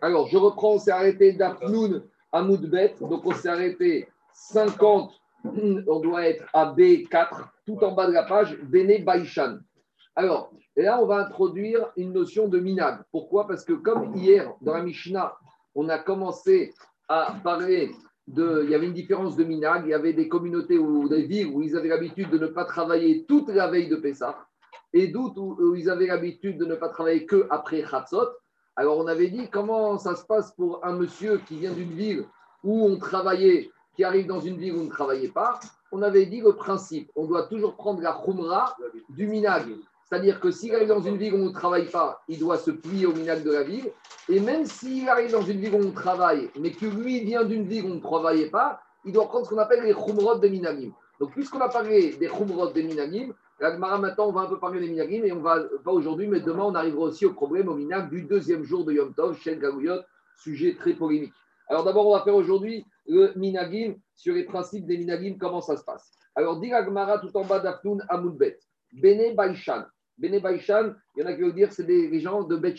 Alors, je reprends, on s'est arrêté d'Apnoun à Moudbet. Donc, on s'est arrêté 50, on doit être à B4, tout en bas de la page, Bene Baishan. Alors, là, on va introduire une notion de minag. Pourquoi? Parce que comme hier, dans la Mishnah, on a commencé à parler de. Il y avait une différence de minag. Il y avait des communautés ou des villes où ils avaient l'habitude de ne pas travailler toute la veille de Pessah et d'autres où, ils avaient l'habitude de ne pas travailler que après Chatzot. Alors, on avait dit comment ça se passe pour un monsieur qui vient d'une ville où on travaillait, qui arrive dans une ville où on ne travaillait pas? On avait dit le principe on doit toujours prendre la khumra du minag. C'est-à-dire que s'il arrive dans une ville où on ne travaille pas, il doit se plier au minag de la ville. Et même s'il arrive dans une ville où on travaille, mais que lui vient d'une ville où on ne travaillait pas, il doit prendre ce qu'on appelle les khumrot de minagim. Donc, puisqu'on a parlé des khumrot de minagim, maintenant, on va un peu parler des minagim et on va, pas aujourd'hui, mais demain, on arrivera aussi au problème au minag du deuxième jour de Yom Tov, Gagouyot, sujet très polémique. Alors, d'abord, on va faire aujourd'hui le minagim sur les principes des minagim, comment ça se passe. Alors, dit Gmara tout en bas d'Afnoun Amoudbet, Bene Baishan. Bene Baishan, il y en a qui veulent dire c'est des gens de Bet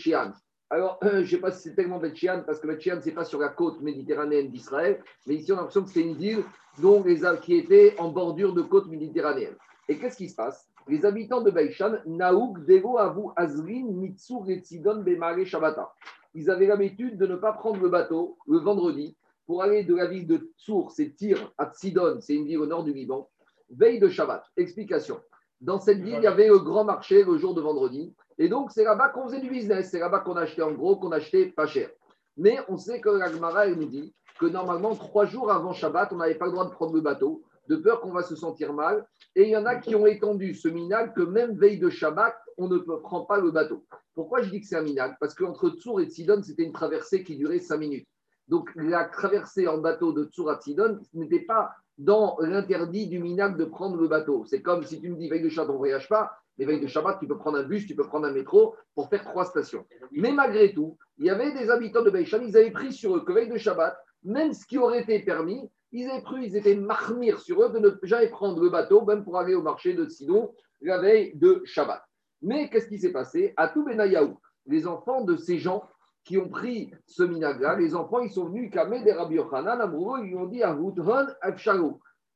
Alors, je ne sais pas si c'est tellement Bet parce que Bet ce n'est pas sur la côte méditerranéenne d'Israël, mais ici, on a l'impression que c'est une ville dont les, qui était en bordure de côte méditerranéenne. Et qu'est-ce qui se passe? Les habitants de Baishan, Naouk, Dego, Avu, Azrin, Mitsu, Retzidon, Bemare, Shabata. Ils avaient l'habitude de ne pas prendre le bateau le vendredi pour aller de la ville de Tsour, c'est Tyr, à Tzidon, c'est une ville au nord du Liban, veille de Shabbat. Explication. Dans cette ville, il y avait le grand marché le jour de vendredi. Et donc, c'est là-bas qu'on faisait du business. C'est là-bas qu'on achetait en gros, qu'on achetait pas cher. Mais on sait que la Gemara, elle nous dit que normalement, trois jours avant Shabbat, on n'avait pas le droit de prendre le bateau, de peur qu'on va se sentir mal. Et il y en a qui ont étendu ce minag que même veille de Shabbat, on ne prend pas le bateau. Pourquoi je dis que c'est un minag Parce qu'entre Tsour et Sidon, c'était une traversée qui durait cinq minutes. Donc la traversée en bateau de Tsour à Sidon n'était pas dans l'interdit du minag de prendre le bateau. C'est comme si tu me dis veille de Shabbat, on ne voyage pas, mais veille de Shabbat, tu peux prendre un bus, tu peux prendre un métro pour faire trois stations. Mais malgré tout, il y avait des habitants de Baïchan, ils avaient pris sur eux que veille de Shabbat, même ce qui aurait été permis, ils avaient pris, ils étaient marmir sur eux de ne jamais prendre le bateau, même pour aller au marché de Sidon la veille de Shabbat. Mais qu'est-ce qui s'est passé? À tout Benayahu, les enfants de ces gens qui ont pris ce les enfants, ils sont venus kamer des Rabbi Yochanan, amoureux, ils ont dit à.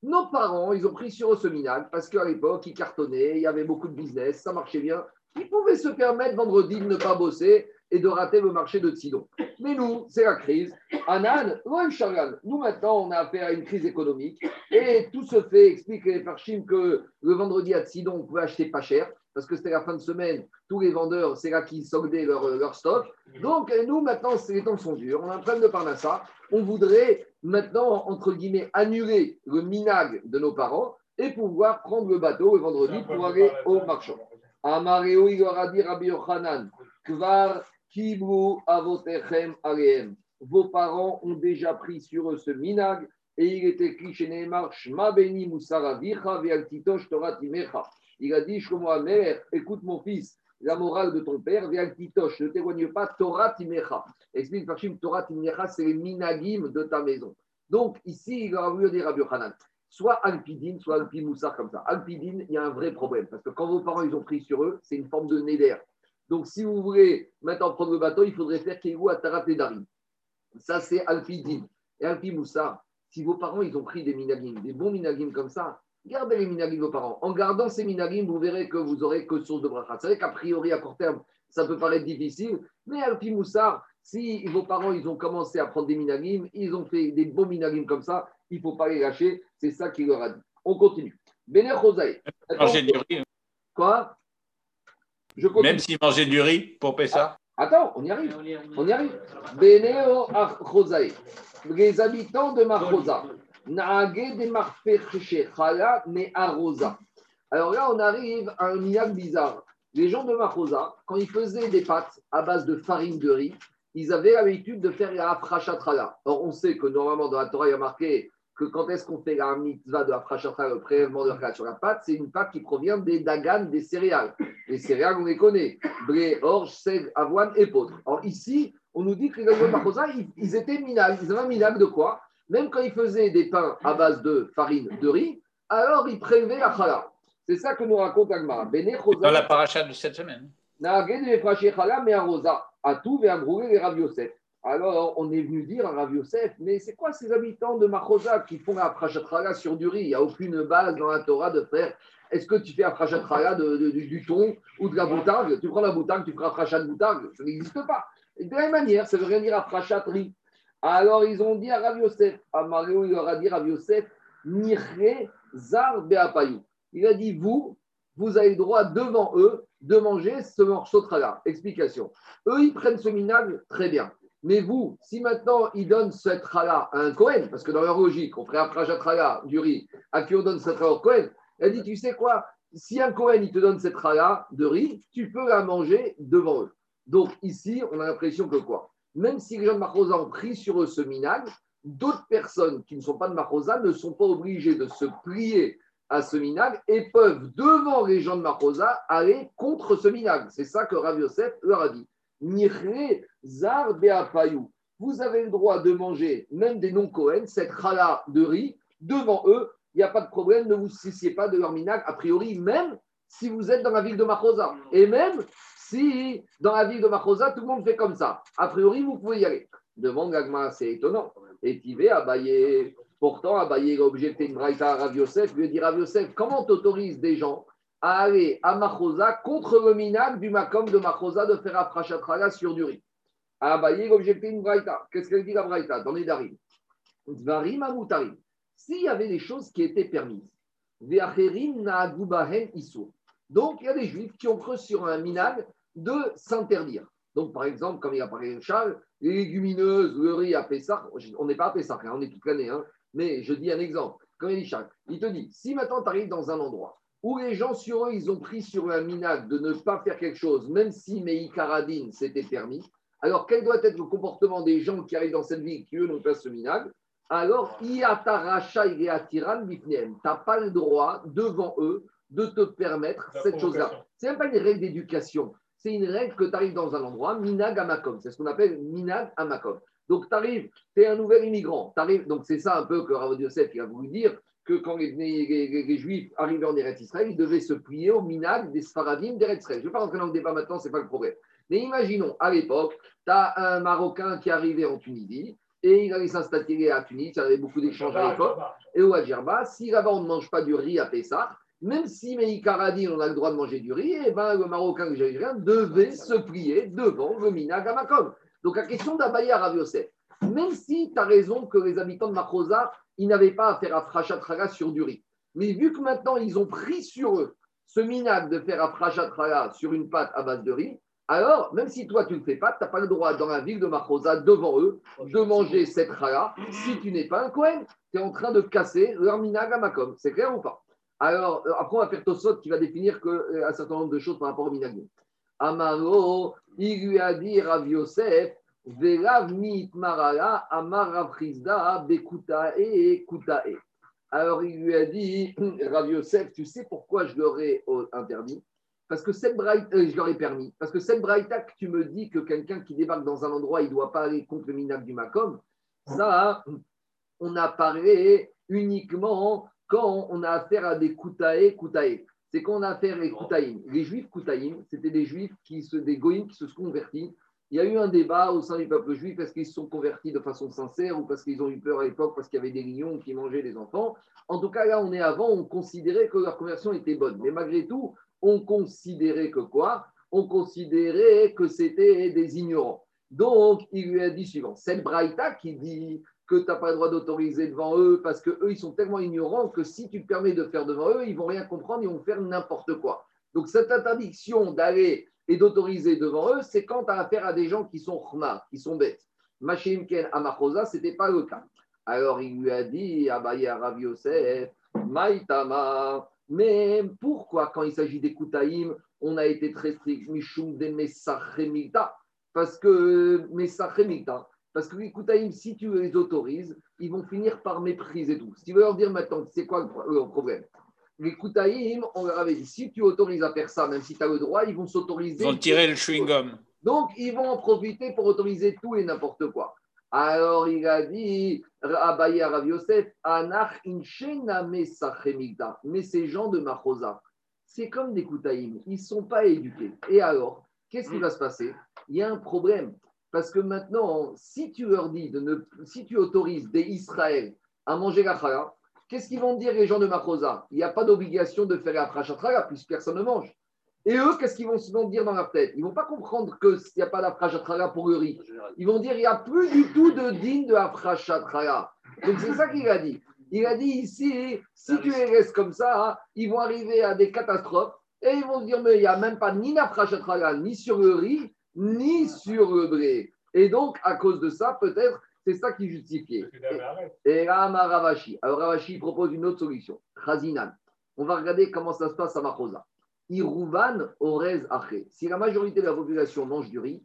Nos parents, ils ont pris sur eux ce minag parce qu'à l'époque, ils cartonnaient, il y avait beaucoup de business, ça marchait bien. Ils pouvaient se permettre vendredi de ne pas bosser et de rater le marché de Sidon. Mais nous, c'est la crise. Anan, nous maintenant, on a affaire à une crise économique et tout se fait, explique les Farchim que le vendredi à Sidon, on pouvait acheter pas cher parce que c'était la fin de semaine, tous les vendeurs, c'est là qu'ils soldaient leur, leur, stock. Donc, nous, maintenant, les temps sont durs, on a un problème de Parnassa. On voudrait maintenant, entre guillemets, annuler le minag de nos parents et pouvoir prendre le bateau le vendredi pour aller au marchand. Amareo, dit Rabbi Yochanan, Kvar Kibru Avotechem Aleem. Vos parents ont déjà pris sur eux ce minag et il était écrit chez Neymar, Shma Beni Musara Vicha Vealtitosh Torah Timecha. Il a dit, ma mère, écoute mon fils, la morale de ton père, viens Titoche, ne t'éloigne pas, Torah Timecha. Explique Fachim, Torah Timecha, c'est les minagim de ta maison. Donc ici, il aura voulu dire Rabbi Hanan, soit Alpidine, soit Alpimoussar comme ça. Alpidine, il y a un vrai problème, parce que quand vos parents ils ont pris sur eux, c'est une forme de néder. Donc si vous voulez maintenant prendre le bateau, il faudrait faire Kéhou à Tarat et Darim. Ça, c'est Alpidine. Et Alpimoussar, si vos parents ils ont pris des minagim, des bons minagim comme ça, Gardez les minagim de vos parents. En gardant ces minagim, vous verrez que vous aurez que source de bracha. C'est vrai qu'a priori, à court terme, ça peut paraître difficile, mais Alpi Moussar, si vos parents ils ont commencé à prendre des minagim, ils ont fait des bons minagim comme ça, il ne faut pas les lâcher. C'est ça qu'il leur a dit. On continue. Béné Rosaï. Hein. Quoi? Je Même s'ils mangeaient du riz pour ça ah, Attends, on y arrive. On y arrive. Rosaï. Les habitants de Marosa. Alors là, on arrive à un minag bizarre. Les gens de Mahosa, quand ils faisaient des pâtes à base de farine de riz, ils avaient l'habitude de faire la. Or, on sait que normalement, dans la Torah, il y a marqué que quand est-ce qu'on fait la mitzvah de afrachatrala, le prélèvement de la sur la pâte, c'est une pâte qui provient des dagan, des céréales. Les céréales, on les connaît blé, orge, seigle, avoine et poudre. Alors ici, on nous dit que les de Mahosa, ils, étaient minag. Ils avaient un minag de quoi même quand ils faisaient des pains à base de farine de riz, alors ils prélevaient la chala. C'est ça que nous raconte Agmara. Dans la paracha de cette semaine. mais à tout les Rav Yosef. Alors, on est venu dire à Rav Yosef, mais c'est quoi ces habitants de Machosa qui font Afrachatraga sur du riz? Il n'y a aucune base dans la Torah de faire. Est-ce que tu fais Afrachatraga de, de, du thon ou de la boutargue Tu prends la boutargue, tu feras Afrachat boutargue Ça n'existe pas. De la même manière, ça veut rien dire Afrachat riz. Alors, ils ont dit à Rav Yosef, à Mario, il leur a dit Rav Yosef, Nihre Zar Beapayou. Il a dit, vous, vous avez le droit devant eux de manger ce morceau de traga. Explication. Eux, ils prennent ce minage, très bien. Mais vous, si maintenant ils donnent cette trala à un Cohen, parce que dans leur logique, on ferait un trala du riz, à qui on donne cette trala au Cohen, elle dit, tu sais quoi, si un Cohen, il te donne cette trala de riz, tu peux la manger devant eux. Donc ici, on a l'impression que quoi? Même si les gens de Marosa ont pris sur eux ce minage, d'autres personnes qui ne sont pas de Marosa ne sont pas obligées de se plier à ce minag et peuvent, devant les gens de Marosa, aller contre ce minag. C'est ça que Rav Yosef leur a dit. Vous avez le droit de manger, même des non-Cohen, cette chala de riz, devant eux. Il n'y a pas de problème, ne vous souciez pas de leur minag, a priori, même si vous êtes dans la ville de Marosa. Et même si dans la ville de Marosa, tout le monde fait comme ça. A priori, vous pouvez y aller. Devant Gagma, c'est étonnant. Et Tivé a baillé Pourtant, Abaye a objecté une braïta à Rav Yosef, lui dit Rav Yosef, comment t'autorises des gens à aller à Machosa contre le minag du Makom de Machosa de faire Afrachatraga sur du riz Abaye une braïta. Qu'est-ce qu'elle dit la braïta dans les Darim? Dvarim amutarim. S'il y avait des choses qui étaient permises, donc il y a des juifs qui ont cru sur un minag de s'interdire. Donc, par exemple, comme il a parlé Charles, les légumineuses, le riz à Pessah, on n'est pas à Pessah, hein, on est toute l'année, hein, mais je dis un exemple. Comme il dit il te dit, si maintenant tu arrives dans un endroit où les gens sur eux, ils ont pris sur un minag de ne pas faire quelque chose, même si Meïkaradine c'était permis, alors quel doit être le comportement des gens qui arrivent dans cette ville qui eux n'ont pas ce minag Alors, tu n'as pas le droit devant eux de te permettre cette chose-là. Ce n'est même pas une règle d'éducation, c'est une règle que tu arrives dans un endroit, minag amakom, c'est ce qu'on appelle minag amakom. Donc, tu arrives, tu es un nouvel immigrant. Donc, c'est ça un peu que Rav Yosef a voulu dire que quand les, Juifs arrivaient en Eretz Israël, ils devaient se plier au minag des Sfaradim d'Eretz Israël. Je ne vais pas rentrer dans le débat maintenant, ce n'est pas le problème. Mais imaginons, à l'époque, tu as un Marocain qui arrivait en Tunisie et il allait s'installer à Tunis, il y avait beaucoup d'échanges à l'époque, et au Adjerba, si là-bas on ne mange pas du riz à Pessah, même si Meïkaradi, on a le droit de manger du riz, et eh ben, le Marocain que devait se plier devant le Minag Amakom. Donc la question d'Abaye à Rav Yosef, même si tu as raison que les habitants de Makrosa, ils n'avaient pas à faire Afrachatraga sur du riz. Mais vu que maintenant ils ont pris sur eux ce minag de faire Afrachatraga sur une pâte à base de riz, alors même si toi tu ne le fais pas, tu n'as pas le droit dans la ville de Makrosa, devant eux, de manger cette raga. Si tu n'es pas un Kohen, tu es en train de casser leur minag à Makom. C'est clair ou pas? Alors euh, après on va faire Tosot qui va définir que, euh, un certain nombre de choses par rapport au minag. Amaro, il lui a dit Rav Yosef, Bekutae kutae. Alors il lui a dit, Rav Yosef, tu sais pourquoi je leur ai euh, interdit? Parce que cette braïta, euh, je leur ai permis. Parce que cette braïta que tu me dis que quelqu'un qui débarque dans un endroit, il ne doit pas aller contre le minag du Makom, ça, on a parlé uniquement quand on a affaire à des kutae kutae c'est qu'on a affaire les Koutaïm. Les juifs Koutaïm, c'était des juifs, qui se, des goïms qui se sont convertis. Il y a eu un débat au sein du peuple juif parce qu'ils se sont convertis de façon sincère ou parce qu'ils ont eu peur à l'époque parce qu'il y avait des lions qui mangeaient les enfants. En tout cas, là, on est avant, on considérait que leur conversion était bonne. Mais malgré tout, on considérait que quoi? On considérait que c'était des ignorants. Donc, il lui a dit suivant. Cette Braïta qui dit que tu n'as pas le droit d'autoriser devant eux parce qu'eux, ils sont tellement ignorants que si tu te permets de faire devant eux, ils vont rien comprendre, ils vont faire n'importe quoi. Donc cette interdiction d'aller et d'autoriser devant eux, c'est quand tu as affaire à des gens qui sont khmar, qui sont bêtes. Machim Ken Amachosa, ce n'était pas le cas. Alors il lui a dit, Abaye Rav Yosef, Maïtama, mais pourquoi quand il s'agit des Koutaïm, on a été très strict, Mishum de Messachemita Parce que Messachemita, parce que les Koutaïm, si tu les autorises, ils vont finir par mépriser tout. Si tu veux leur dire maintenant, c'est quoi le problème? Les Koutaïm, on leur avait dit, si tu autorises à faire ça, même si tu as le droit, ils vont s'autoriser. Ils vont tirer le chewing-gum. Donc, ils vont en profiter pour autoriser tout et n'importe quoi. Alors, il a dit, Abaye Rav Yosef, Anach Mais ces gens de Machosa, c'est comme des Koutaïm, ils ne sont pas éduqués. Et alors, qu'est-ce qui va se passer? Il y a un problème Parce que maintenant, si tu leur dis, de ne, si tu autorises des Israël à manger la chala, qu'est-ce qu'ils vont dire les gens de Machosa Il n'y a pas d'obligation de faire la chala puisque personne ne mange. Et eux, qu'est-ce qu'ils vont dire dans leur tête? Ils ne vont pas comprendre qu'il n'y a pas d'afrachatrala pour le riz. Ils vont dire il n'y a plus du tout de digne de afrachatrala. Donc c'est ça qu'il a dit. Il a dit ici, si tu laisses comme ça, ils vont arriver à des catastrophes et ils vont dire mais il n'y a même pas ni d'afrachatrala, ni sur le riz, ni sur le blé. Et donc, à cause de ça, peut-être, c'est ça qui justifiait. Et, là, Ravashi. Alors Ravashi propose une autre solution. Khazinan. On va regarder comment ça se passe à Machosa. Irouvan Orez Aché. Si la majorité de la population mange du riz,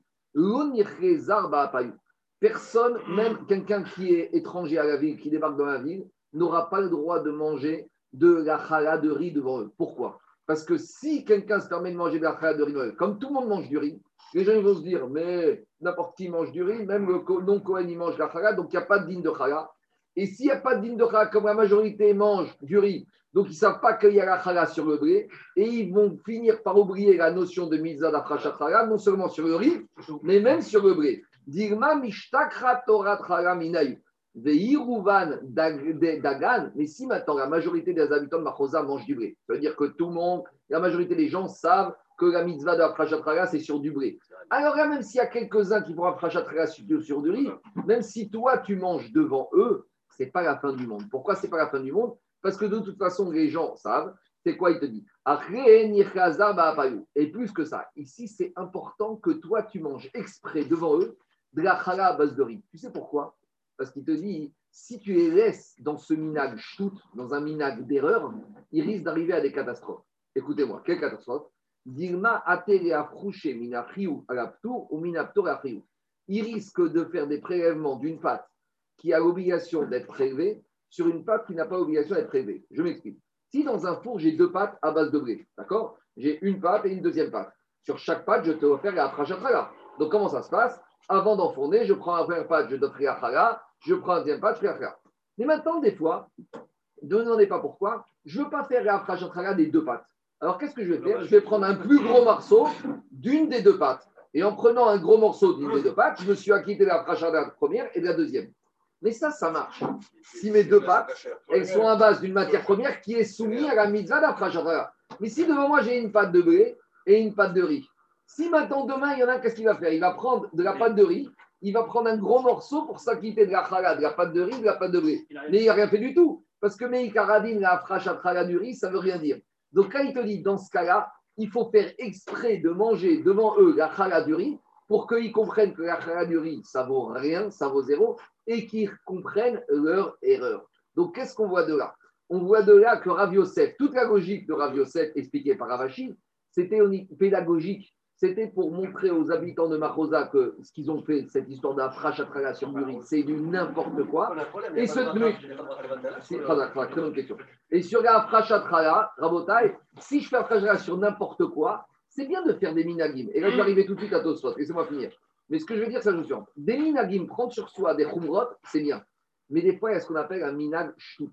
personne, même quelqu'un qui est étranger à la ville, qui débarque dans la ville, n'aura pas le droit de manger de la chala de riz devant eux. Pourquoi? Parce que si quelqu'un se permet de manger de la chala de riz devant eux, comme tout le monde mange du riz, les gens vont se dire, mais n'importe qui mange du riz, même le non-Cohen, il mange la chala, donc il n'y a pas de digne de chala. Et s'il n'y a pas de digne de chala, comme la majorité mange du riz, donc, ils ne savent pas qu'il y a la chala sur le blé et ils vont finir par oublier la notion de mitzvah d'afrachatara, non seulement sur le riz, mais même sur le blé. Dirma mishtakra Torah minayu. Dagan, mais si maintenant la majorité des habitants de Machosa mangent du blé, ça veut dire que tout le monde, la majorité des gens savent que la mitzvah de la c'est sur du blé. Alors là, même s'il y a quelques-uns qui vont la sur, sur du riz, même si toi tu manges devant eux, c'est pas la fin du monde. Pourquoi c'est pas la fin du monde? Parce que de toute façon, les gens savent. C'est quoi il te dit? Et plus que ça, ici, c'est important que toi, tu manges exprès devant eux de la chala à base de riz. Tu sais pourquoi? Parce qu'il te dit si tu les laisses dans ce minag shoot, dans un minag d'erreur, ils risquent d'arriver à des catastrophes. Écoutez-moi, quelle catastrophe? Ou Il risque de faire des prélèvements d'une pâte qui a l'obligation d'être prélevée sur une pâte qui n'a pas l'obligation d'être prélevée. Je m'explique. Si dans un four, j'ai deux pâtes à base de blé, d'accord? J'ai une pâte et une deuxième pâte. Sur chaque pâte, je te offre la. Donc, comment ça se passe? Avant d'enfourner, je prends la première pâte, je t'offre la je prends la deuxième pâte, je fais. Mais maintenant, des fois, ne demandez pas pourquoi, je ne veux pas faire la des deux pâtes. Alors, qu'est-ce que je vais faire? Je vais prendre un plus gros morceau d'une des deux pâtes. Et en prenant un gros morceau d'une des deux pâtes, je me suis acquitté de la la première et de la deuxième. Mais ça, ça marche. Si mes deux pâtes, elles sont à base d'une matière première qui est soumise à la mitzvah d'Afrachadra. Mais si devant moi, j'ai une pâte de blé et une pâte de riz, si maintenant, demain, il y en a, qu'est-ce qu'il va faire? Il va prendre de la pâte de riz, il va prendre un gros morceau pour s'acquitter de la chala, de la pâte de riz, de la pâte de blé. Mais il n'a rien fait du tout. Parce que Meikaradin, la frachatra du riz, ça ne veut rien dire. Donc, quand il te dit, dans ce cas-là, il faut faire exprès de manger devant eux la chala du riz pour qu'ils comprennent que la chala du riz, ça vaut rien, ça vaut zéro, et qu'ils comprennent leur erreur. Donc, qu'est-ce qu'on voit de là? On voit de là que Rav Yosef, toute la logique de Rav Yosef expliquée par Ravashi, c'était pédagogique. C'était pour montrer aux habitants de Marosa que ce qu'ils ont fait, cette histoire d'Afrachatraga sur Muri, c'est du n'importe quoi. Et ce truc. Très bonne question. Et sur l'Afrachatraga, Rabotai, si je fais Afrachatraga sur n'importe quoi, c'est bien de faire des minagim. Et là, je vais arriver tout de suite à Tosfot. Laissez-moi finir. Mais ce que je veux dire, c'est la notion. Des minagim, prendre sur soi des khumrot, c'est bien. Mais des fois, il y a ce qu'on appelle un minag shoot.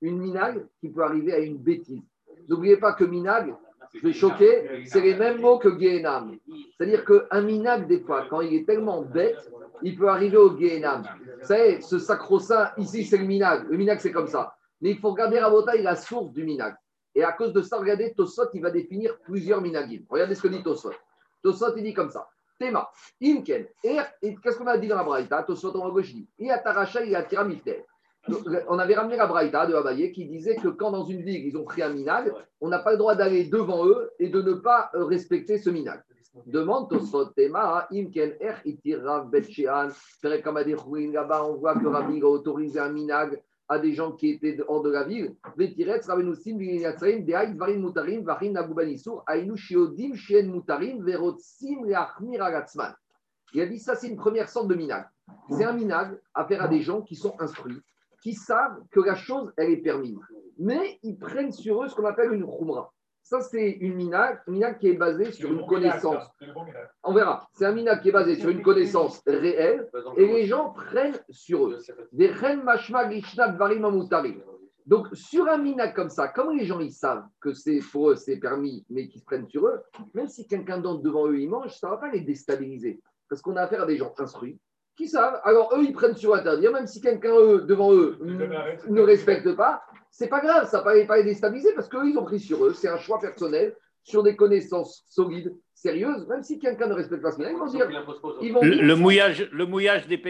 Une minag qui peut arriver à une bêtise. N'oubliez pas que minag, je vais choquer, c'est les mêmes mots que Gehenam. C'est-à-dire qu'un minag, des fois, quand il est tellement bête, il peut arriver au Gehenam. Vous savez, ce sacro-saint, ici, c'est le minag. Le minag, c'est comme ça. Mais il faut regarder Rabota, la source du minag. Et à cause de ça, regardez, Tosot, il va définir plusieurs minagim. Regardez ce que dit Tosot. Tosot, il dit comme ça. Tema, Imken, et qu'est-ce qu'on a dit dans la Braïta? Tosot en gauche dit Il a Taracha, il a On avait ramené la Braïta de Abaye qui disait que quand dans une ville ils ont pris un minag, on n'a pas le droit d'aller devant eux et de ne pas euh, respecter ce minag. Demande Tosot Tema, Imken, Er, Itirav, Betchean, là-bas, on voit que Rabbi a autorisé un minag à des gens qui étaient hors de la ville. Il a dit ça, c'est une première sorte de minag. C'est un minag à faire à des gens qui sont instruits, qui savent que la chose, elle est permise. Mais ils prennent sur eux ce qu'on appelle une khumra. Ça, c'est une minag, minag qui est basée sur une connaissance. On verra. C'est un minag qui est basé sur une connaissance réelle et les gens prennent sur eux. Des donc, sur un minag comme ça, comme les gens ils savent que c'est pour eux c'est permis, mais qu'ils prennent sur eux, même si quelqu'un d'autre devant eux il mange, ça ne va pas les déstabiliser. Parce qu'on a affaire à des gens instruits qui savent. Alors, eux, ils prennent sur interdire, même si quelqu'un, devant eux, ne respecte pas, c'est pas grave, ça ne va pas les déstabiliser parce qu'eux, ils ont pris sur eux. C'est un choix personnel sur des connaissances solides, sérieuses, même si quelqu'un ne respecte pas ce ils vont dire. le, mouillage, le mouillage des,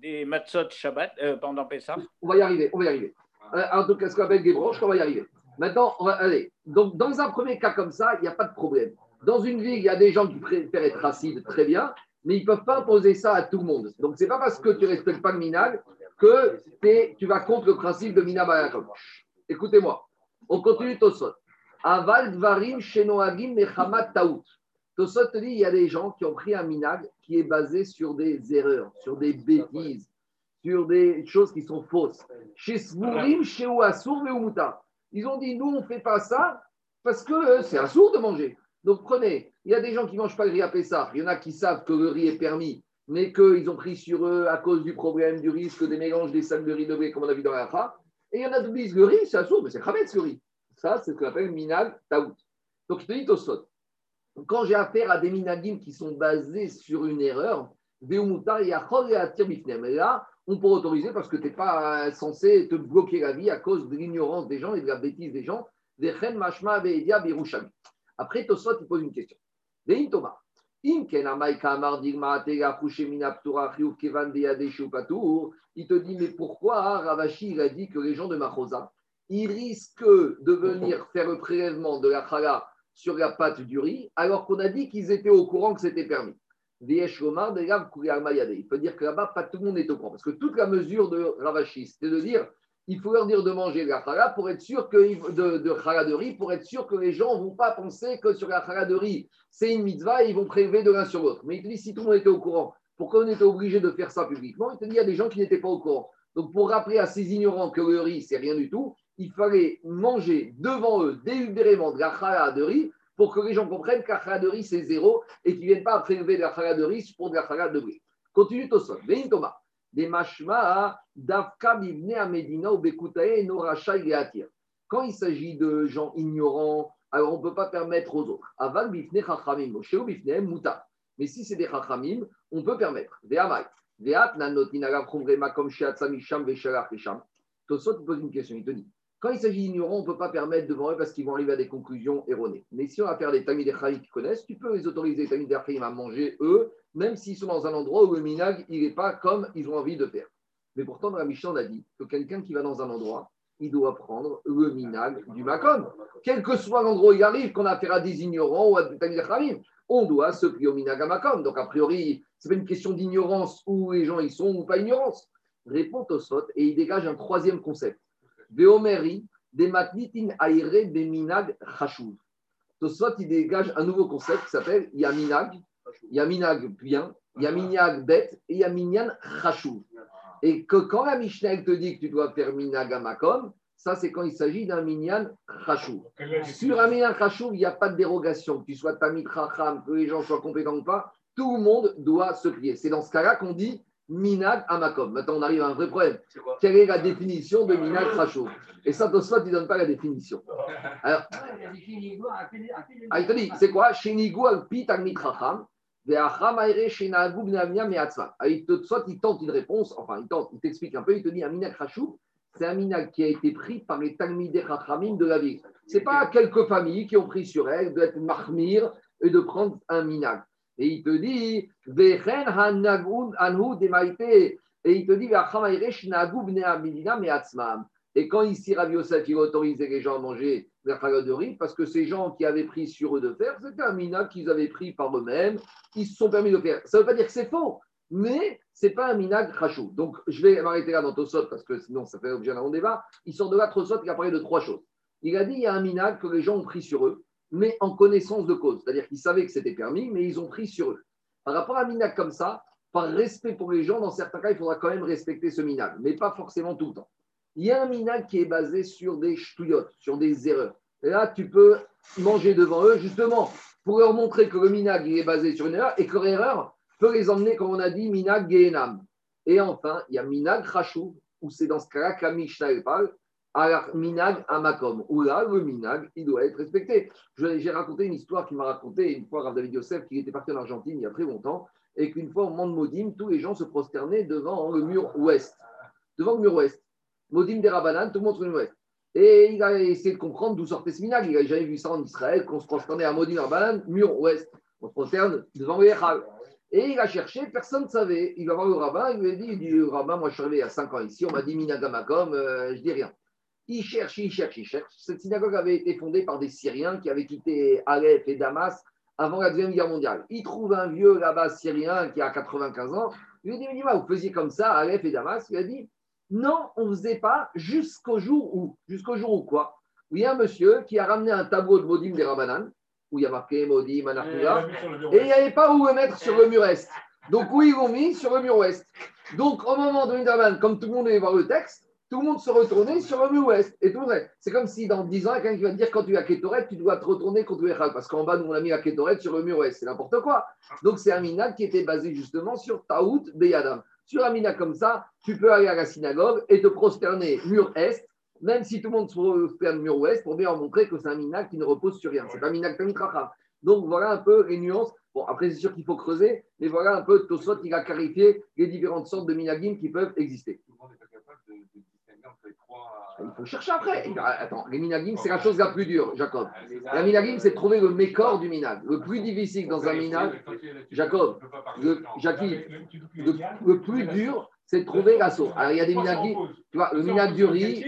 des matzot Shabbat euh, pendant Pessah On va y arriver, on va y arriver. Euh, en tout cas, ce qu'on appelle des branches, on va y arriver. Maintenant, on va aller. Donc, dans un premier cas comme ça, il n'y a pas de problème. Dans une ville, il y a des gens qui préfèrent être racides, très bien, mais ils ne peuvent pas imposer ça à tout le monde. Donc, ce n'est pas parce que tu ne respectes pas le minag que tu vas contre le principe de minag Écoutez-moi, on continue Tosot. Aval dvarim shenoagim mechamat taout. Tosot dit il y a des gens qui ont pris un minag qui est basé sur des erreurs, sur des bêtises, sur des choses qui sont fausses. Chez Svourim, chez Ouassour, Ils ont dit nous, on ne fait pas ça parce que euh, c'est sourd de manger. Donc prenez, il y a des gens qui ne mangent pas le riz à Pessah. Il y en a qui savent que le riz est permis, mais qu'ils ont pris sur eux à cause du problème, du risque des mélanges des sacs de riz de blé, comme on a vu dans la Et il y en a qui disent le riz, c'est sourd, mais c'est Khametz le riz. Ça, c'est ce qu'on appelle minag taout. Donc je te dis sot. Quand j'ai affaire à des minagim qui sont basés sur une erreur, là, on peut autoriser parce que tu n'es pas censé te bloquer la vie à cause de l'ignorance des gens et de la bêtise des gens. Après, Tosot, il pose une question. Il te dit, mais pourquoi Ravashi il a dit que les gens de Machosa, ils risquent de venir faire le prélèvement de la chala sur la pâte du riz, alors qu'on a dit qu'ils étaient au courant que c'était permis. Il peut dire que là-bas, pas tout le monde est au courant. Parce que toute la mesure de Ravashi, c'était de dire il faut leur dire de manger de la chala pour être sûr que de, de riz, pour être sûr que les gens ne vont pas penser que sur la chala de riz, c'est une mitzvah et ils vont prélever de l'un sur l'autre. Mais il te dit si tout le monde était au courant, pourquoi on était obligé de faire ça publiquement? Il te dit il y a des gens qui n'étaient pas au courant. Donc pour rappeler à ces ignorants que le riz, c'est rien du tout, il fallait manger devant eux délibérément de la chala de riz pour que les gens comprennent que la chala de riz, c'est zéro et qu'ils ne viennent pas prélever de la chala de riz pour de la chala de riz. Continue sol. Vénin Thomas des mashma Quand il s'agit de gens ignorants, alors on ne peut pas permettre aux autres. Aval bifne chachamim, ou bifne muta. Mais si c'est des chachamim, on peut permettre. Des amay. Des atnanotinagav chumrema comme shiatzamisham veshalach vesham. Tosot pose une question, il te dit. Quand il s'agit d'ignorants, on ne peut pas permettre devant eux parce qu'ils vont arriver à des conclusions erronées. Mais si on va faire des tamis des qui connaissent, tu peux les autoriser, les tamis des à manger eux, même s'ils sont dans un endroit où le minag, il n'est pas comme ils ont envie de faire. Mais pourtant, dans la Mishnah, on a dit que quelqu'un qui va dans un endroit, il doit prendre le minag du makom. Quel que soit l'endroit où il arrive, qu'on a affaire à des ignorants ou à des tamis des on doit se plier au minag à makom. Donc, a priori, ce n'est pas une question d'ignorance où les gens y sont ou pas ignorance. Répond au sot et il dégage un troisième concept Veomeri, des matnitin aire des minag chashuv. Tosfot, il dégage un nouveau concept qui s'appelle Yaminag. Yaminag bien, Yaminag bête et Yaminyan chashuv. Et que quand la Mishnah te dit que tu dois faire minag amakom, ça c'est quand il s'agit d'un minyan chashuv. Sur un minyan chashuv, il n'y a pas de dérogation. Que tu sois tamid chacham, que les gens soient compétents ou pas, tout le monde doit se plier. C'est dans ce cas-là qu'on dit Minag Amakom. Maintenant, on arrive à un vrai problème. Quelle est la définition de Minag Rachou Et ça, Tosfot, il ne donne pas la définition. Alors, ah, il te dit, c'est quoi? Me'atzma. Soit il tente une réponse, enfin, il tente, il t'explique un peu, il te dit, un Minag Rachou, c'est un minag qui a été pris par les Talmidei Chachamim de la ville. Ce n'est pas quelques familles qui ont pris sur elles d'être marmir et de prendre un minag. Et il te dit, et il te dit, et quand ici Rabbi Yosef il autorisé les gens à manger la de riz, parce que ces gens qui avaient pris sur eux de faire, c'était un minag qu'ils avaient pris par eux-mêmes, ils se sont permis de faire. Ça ne veut pas dire que c'est faux, mais ce n'est pas un minag rachou. Donc je vais m'arrêter là dans Tosot, parce que sinon ça fait objet d'un long débat. Il sort de là, Tosot, il a parlé de trois choses. Il a dit il y a un minag que les gens ont pris sur eux, mais en connaissance de cause. C'est-à-dire qu'ils savaient que c'était permis, mais ils ont pris sur eux. Par rapport à un minag comme ça, par respect pour les gens, dans certains cas, il faudra quand même respecter ce minag, mais pas forcément tout le temps. Il y a un minag qui est basé sur des ch'touillottes, sur des erreurs. Et là, tu peux manger devant eux, justement, pour leur montrer que le minag il est basé sur une erreur et que leur erreur peut les emmener, comme on a dit, minag gehenam. Et enfin, il y a minag rachou, où c'est dans ce cas-là que la Mishnah parle, alors, minag amakom. Ou là, le minag, il doit être respecté. J'ai raconté une histoire qui m'a raconté une fois Rav David Yosef, qui était parti en Argentine il y a très longtemps. et qu'une fois au moment de Modim, tous les gens se prosternaient devant le mur ouest. Devant le mur ouest. Modim des Rabanan, tout le monde le mur ouest. Et il a essayé de comprendre d'où sortait ce minag. Il n'a jamais vu ça en Israël, qu'on se prosternait à Modim Rabanan, mur ouest. On se prosterne devant le Echal. Et il a cherché, personne ne savait. Il va voir le rabbin, il lui a dit, il dit rabbin, moi je suis arrivé il y a 5 ans ici, on m'a dit Minagamakom, euh, je dis rien. Il cherche, il cherche, il cherche. Cette synagogue avait été fondée par des Syriens qui avaient quitté Aleph et Damas avant la Deuxième Guerre mondiale. Il trouve un vieux là-bas syrien qui a 95 ans. Il lui dit, mais vous faisiez comme ça, Aleph et Damas Il a dit, non, on ne faisait pas jusqu'au jour où. Jusqu'au jour où quoi? Il y a un monsieur qui a ramené un tableau de Modim des Rabanan où il y a marqué Maudit, Manakula, et il n'y avait pas où le mettre sur le mur est. Donc, où ils l'ont mis Sur le mur ouest? Donc, au moment de Winterman, comme tout le monde allait voir le texte, tout le monde se retournait sur le mur ouest. Et tout vrai. C'est comme si dans 10 ans, quelqu'un qui va te dire quand tu as Ketoret, tu dois te retourner contre le parce qu'en bas, nous, on a mis la Ketoret sur le mur ouest. C'est n'importe quoi. Donc, c'est un minag qui était basé justement sur Taout Beyadam. Sur un minag comme ça, tu peux aller à la synagogue et te prosterner mur est même si tout le monde se le mur ouest, pour bien montrer que c'est un minag qui ne repose sur rien. C'est pas un minag Tamitracham. Donc voilà un peu les nuances. Bon, après, c'est sûr qu'il faut creuser, mais voilà un peu Tosot qui a clarifié les différentes sortes de minagim qui peuvent exister. Il faut chercher après. Attends, les minagim, c'est la chose la plus dure, Jacob. La minagim, c'est de trouver le mécor du minag. Le plus difficile dans un minag, Jacob, le, Jackie, le plus dur, c'est de trouver l'assaut. Alors, il y a des minagis, tu vois, le minag du riz,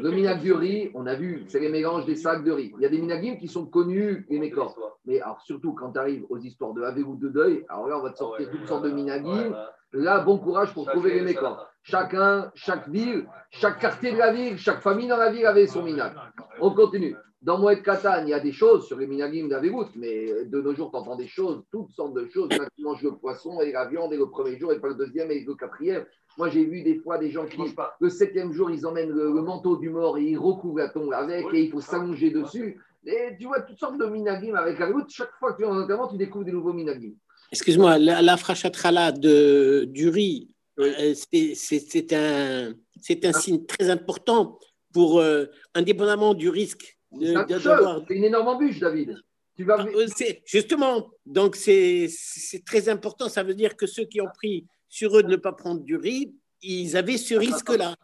le minag du riz, on a vu, c'est les mélanges des sacs de riz. Il y a des minagim qui sont connus, les mécors. Mais alors, surtout quand tu arrives aux histoires de Havé ou de deuil, alors là, on va te sortir toutes sortes de minagim. Là, bon courage pour trouver les mécors. Chacun, chaque ville, chaque quartier de la ville, chaque famille dans la ville avait son minag. On continue. Dans Moed Katan, il y a des choses sur les minagim d'Avégout, mais de nos jours, tu entends des choses, toutes sortes de choses. Il y le poisson et la viande et le premier jour et pas le deuxième et le quatrième. Moi, j'ai vu des fois des gens qui, le septième jour, ils emmènent le, manteau du mort et ils recouvrent la tombe avec et il faut s'allonger dessus. Et tu vois toutes sortes de minagim avec route. Chaque fois que tu es en enterrement, tu découvres des nouveaux minagim. Excuse-moi, la, la frachatrala de, du riz, euh, c'est un, un signe très important pour, euh, indépendamment du risque c'est une énorme embûche, David. Tu vas... Ah, justement, donc c'est très important. Ça veut dire que ceux qui ont pris sur eux de ne pas prendre du riz, ils avaient ce risque-là.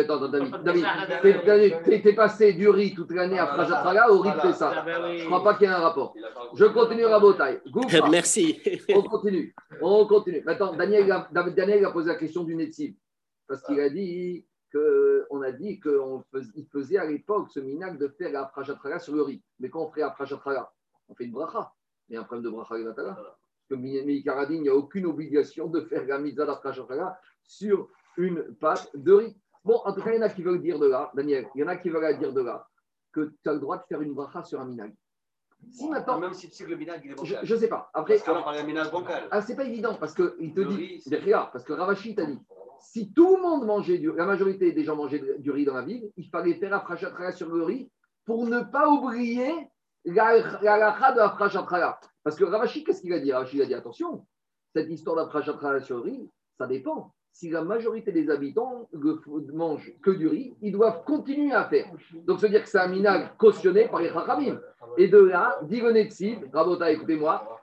Attends, attends, David, David tu es, passé du riz toute l'année à Frajatraga au riz de ça. Je ne crois pas qu'il y ait un rapport. Je continue à Botaï. Merci. On continue. On continue. Maintenant, Daniel, Daniel a posé la question du Netsiv. Parce qu'il a dit on a dit qu'il faisait à l'époque ce minac de faire la prachatraga sur le riz. Mais quand on fait la prachatraga, on fait une bracha. Il y a un problème de bracha Parce que Mikaradin, il n'y a aucune obligation de faire la à la prachatraga sur une pâte de riz. Bon, en tout cas, il y en a qui veulent dire de là, Daniel, il y en a qui veulent dire de là que tu as le droit de faire une bracha sur un minag. Si maintenant, même si tu sais que le minag il est bancal. Je ne sais pas. Après, parce qu'on parle d'un minag bancal. Ah, c'est pas évident parce qu'il te dit. Regarde, parce que Ravashi t'a dit si tout le monde mangeait du la majorité des gens mangeaient du riz dans la ville, il fallait faire Afrachatria sur le riz pour ne pas oublier la de Afrachatria. Parce que Ravashi, qu'est-ce qu'il a dit? Ravashi a dit attention, cette histoire d'Afrachatria sur le riz, ça dépend. Si la majorité des habitants ne mangent que du riz, ils doivent continuer à faire. Donc, veut dire que c'est un minag cautionné par les Chachamim. Et de là, dit Rabota, écoutez-moi,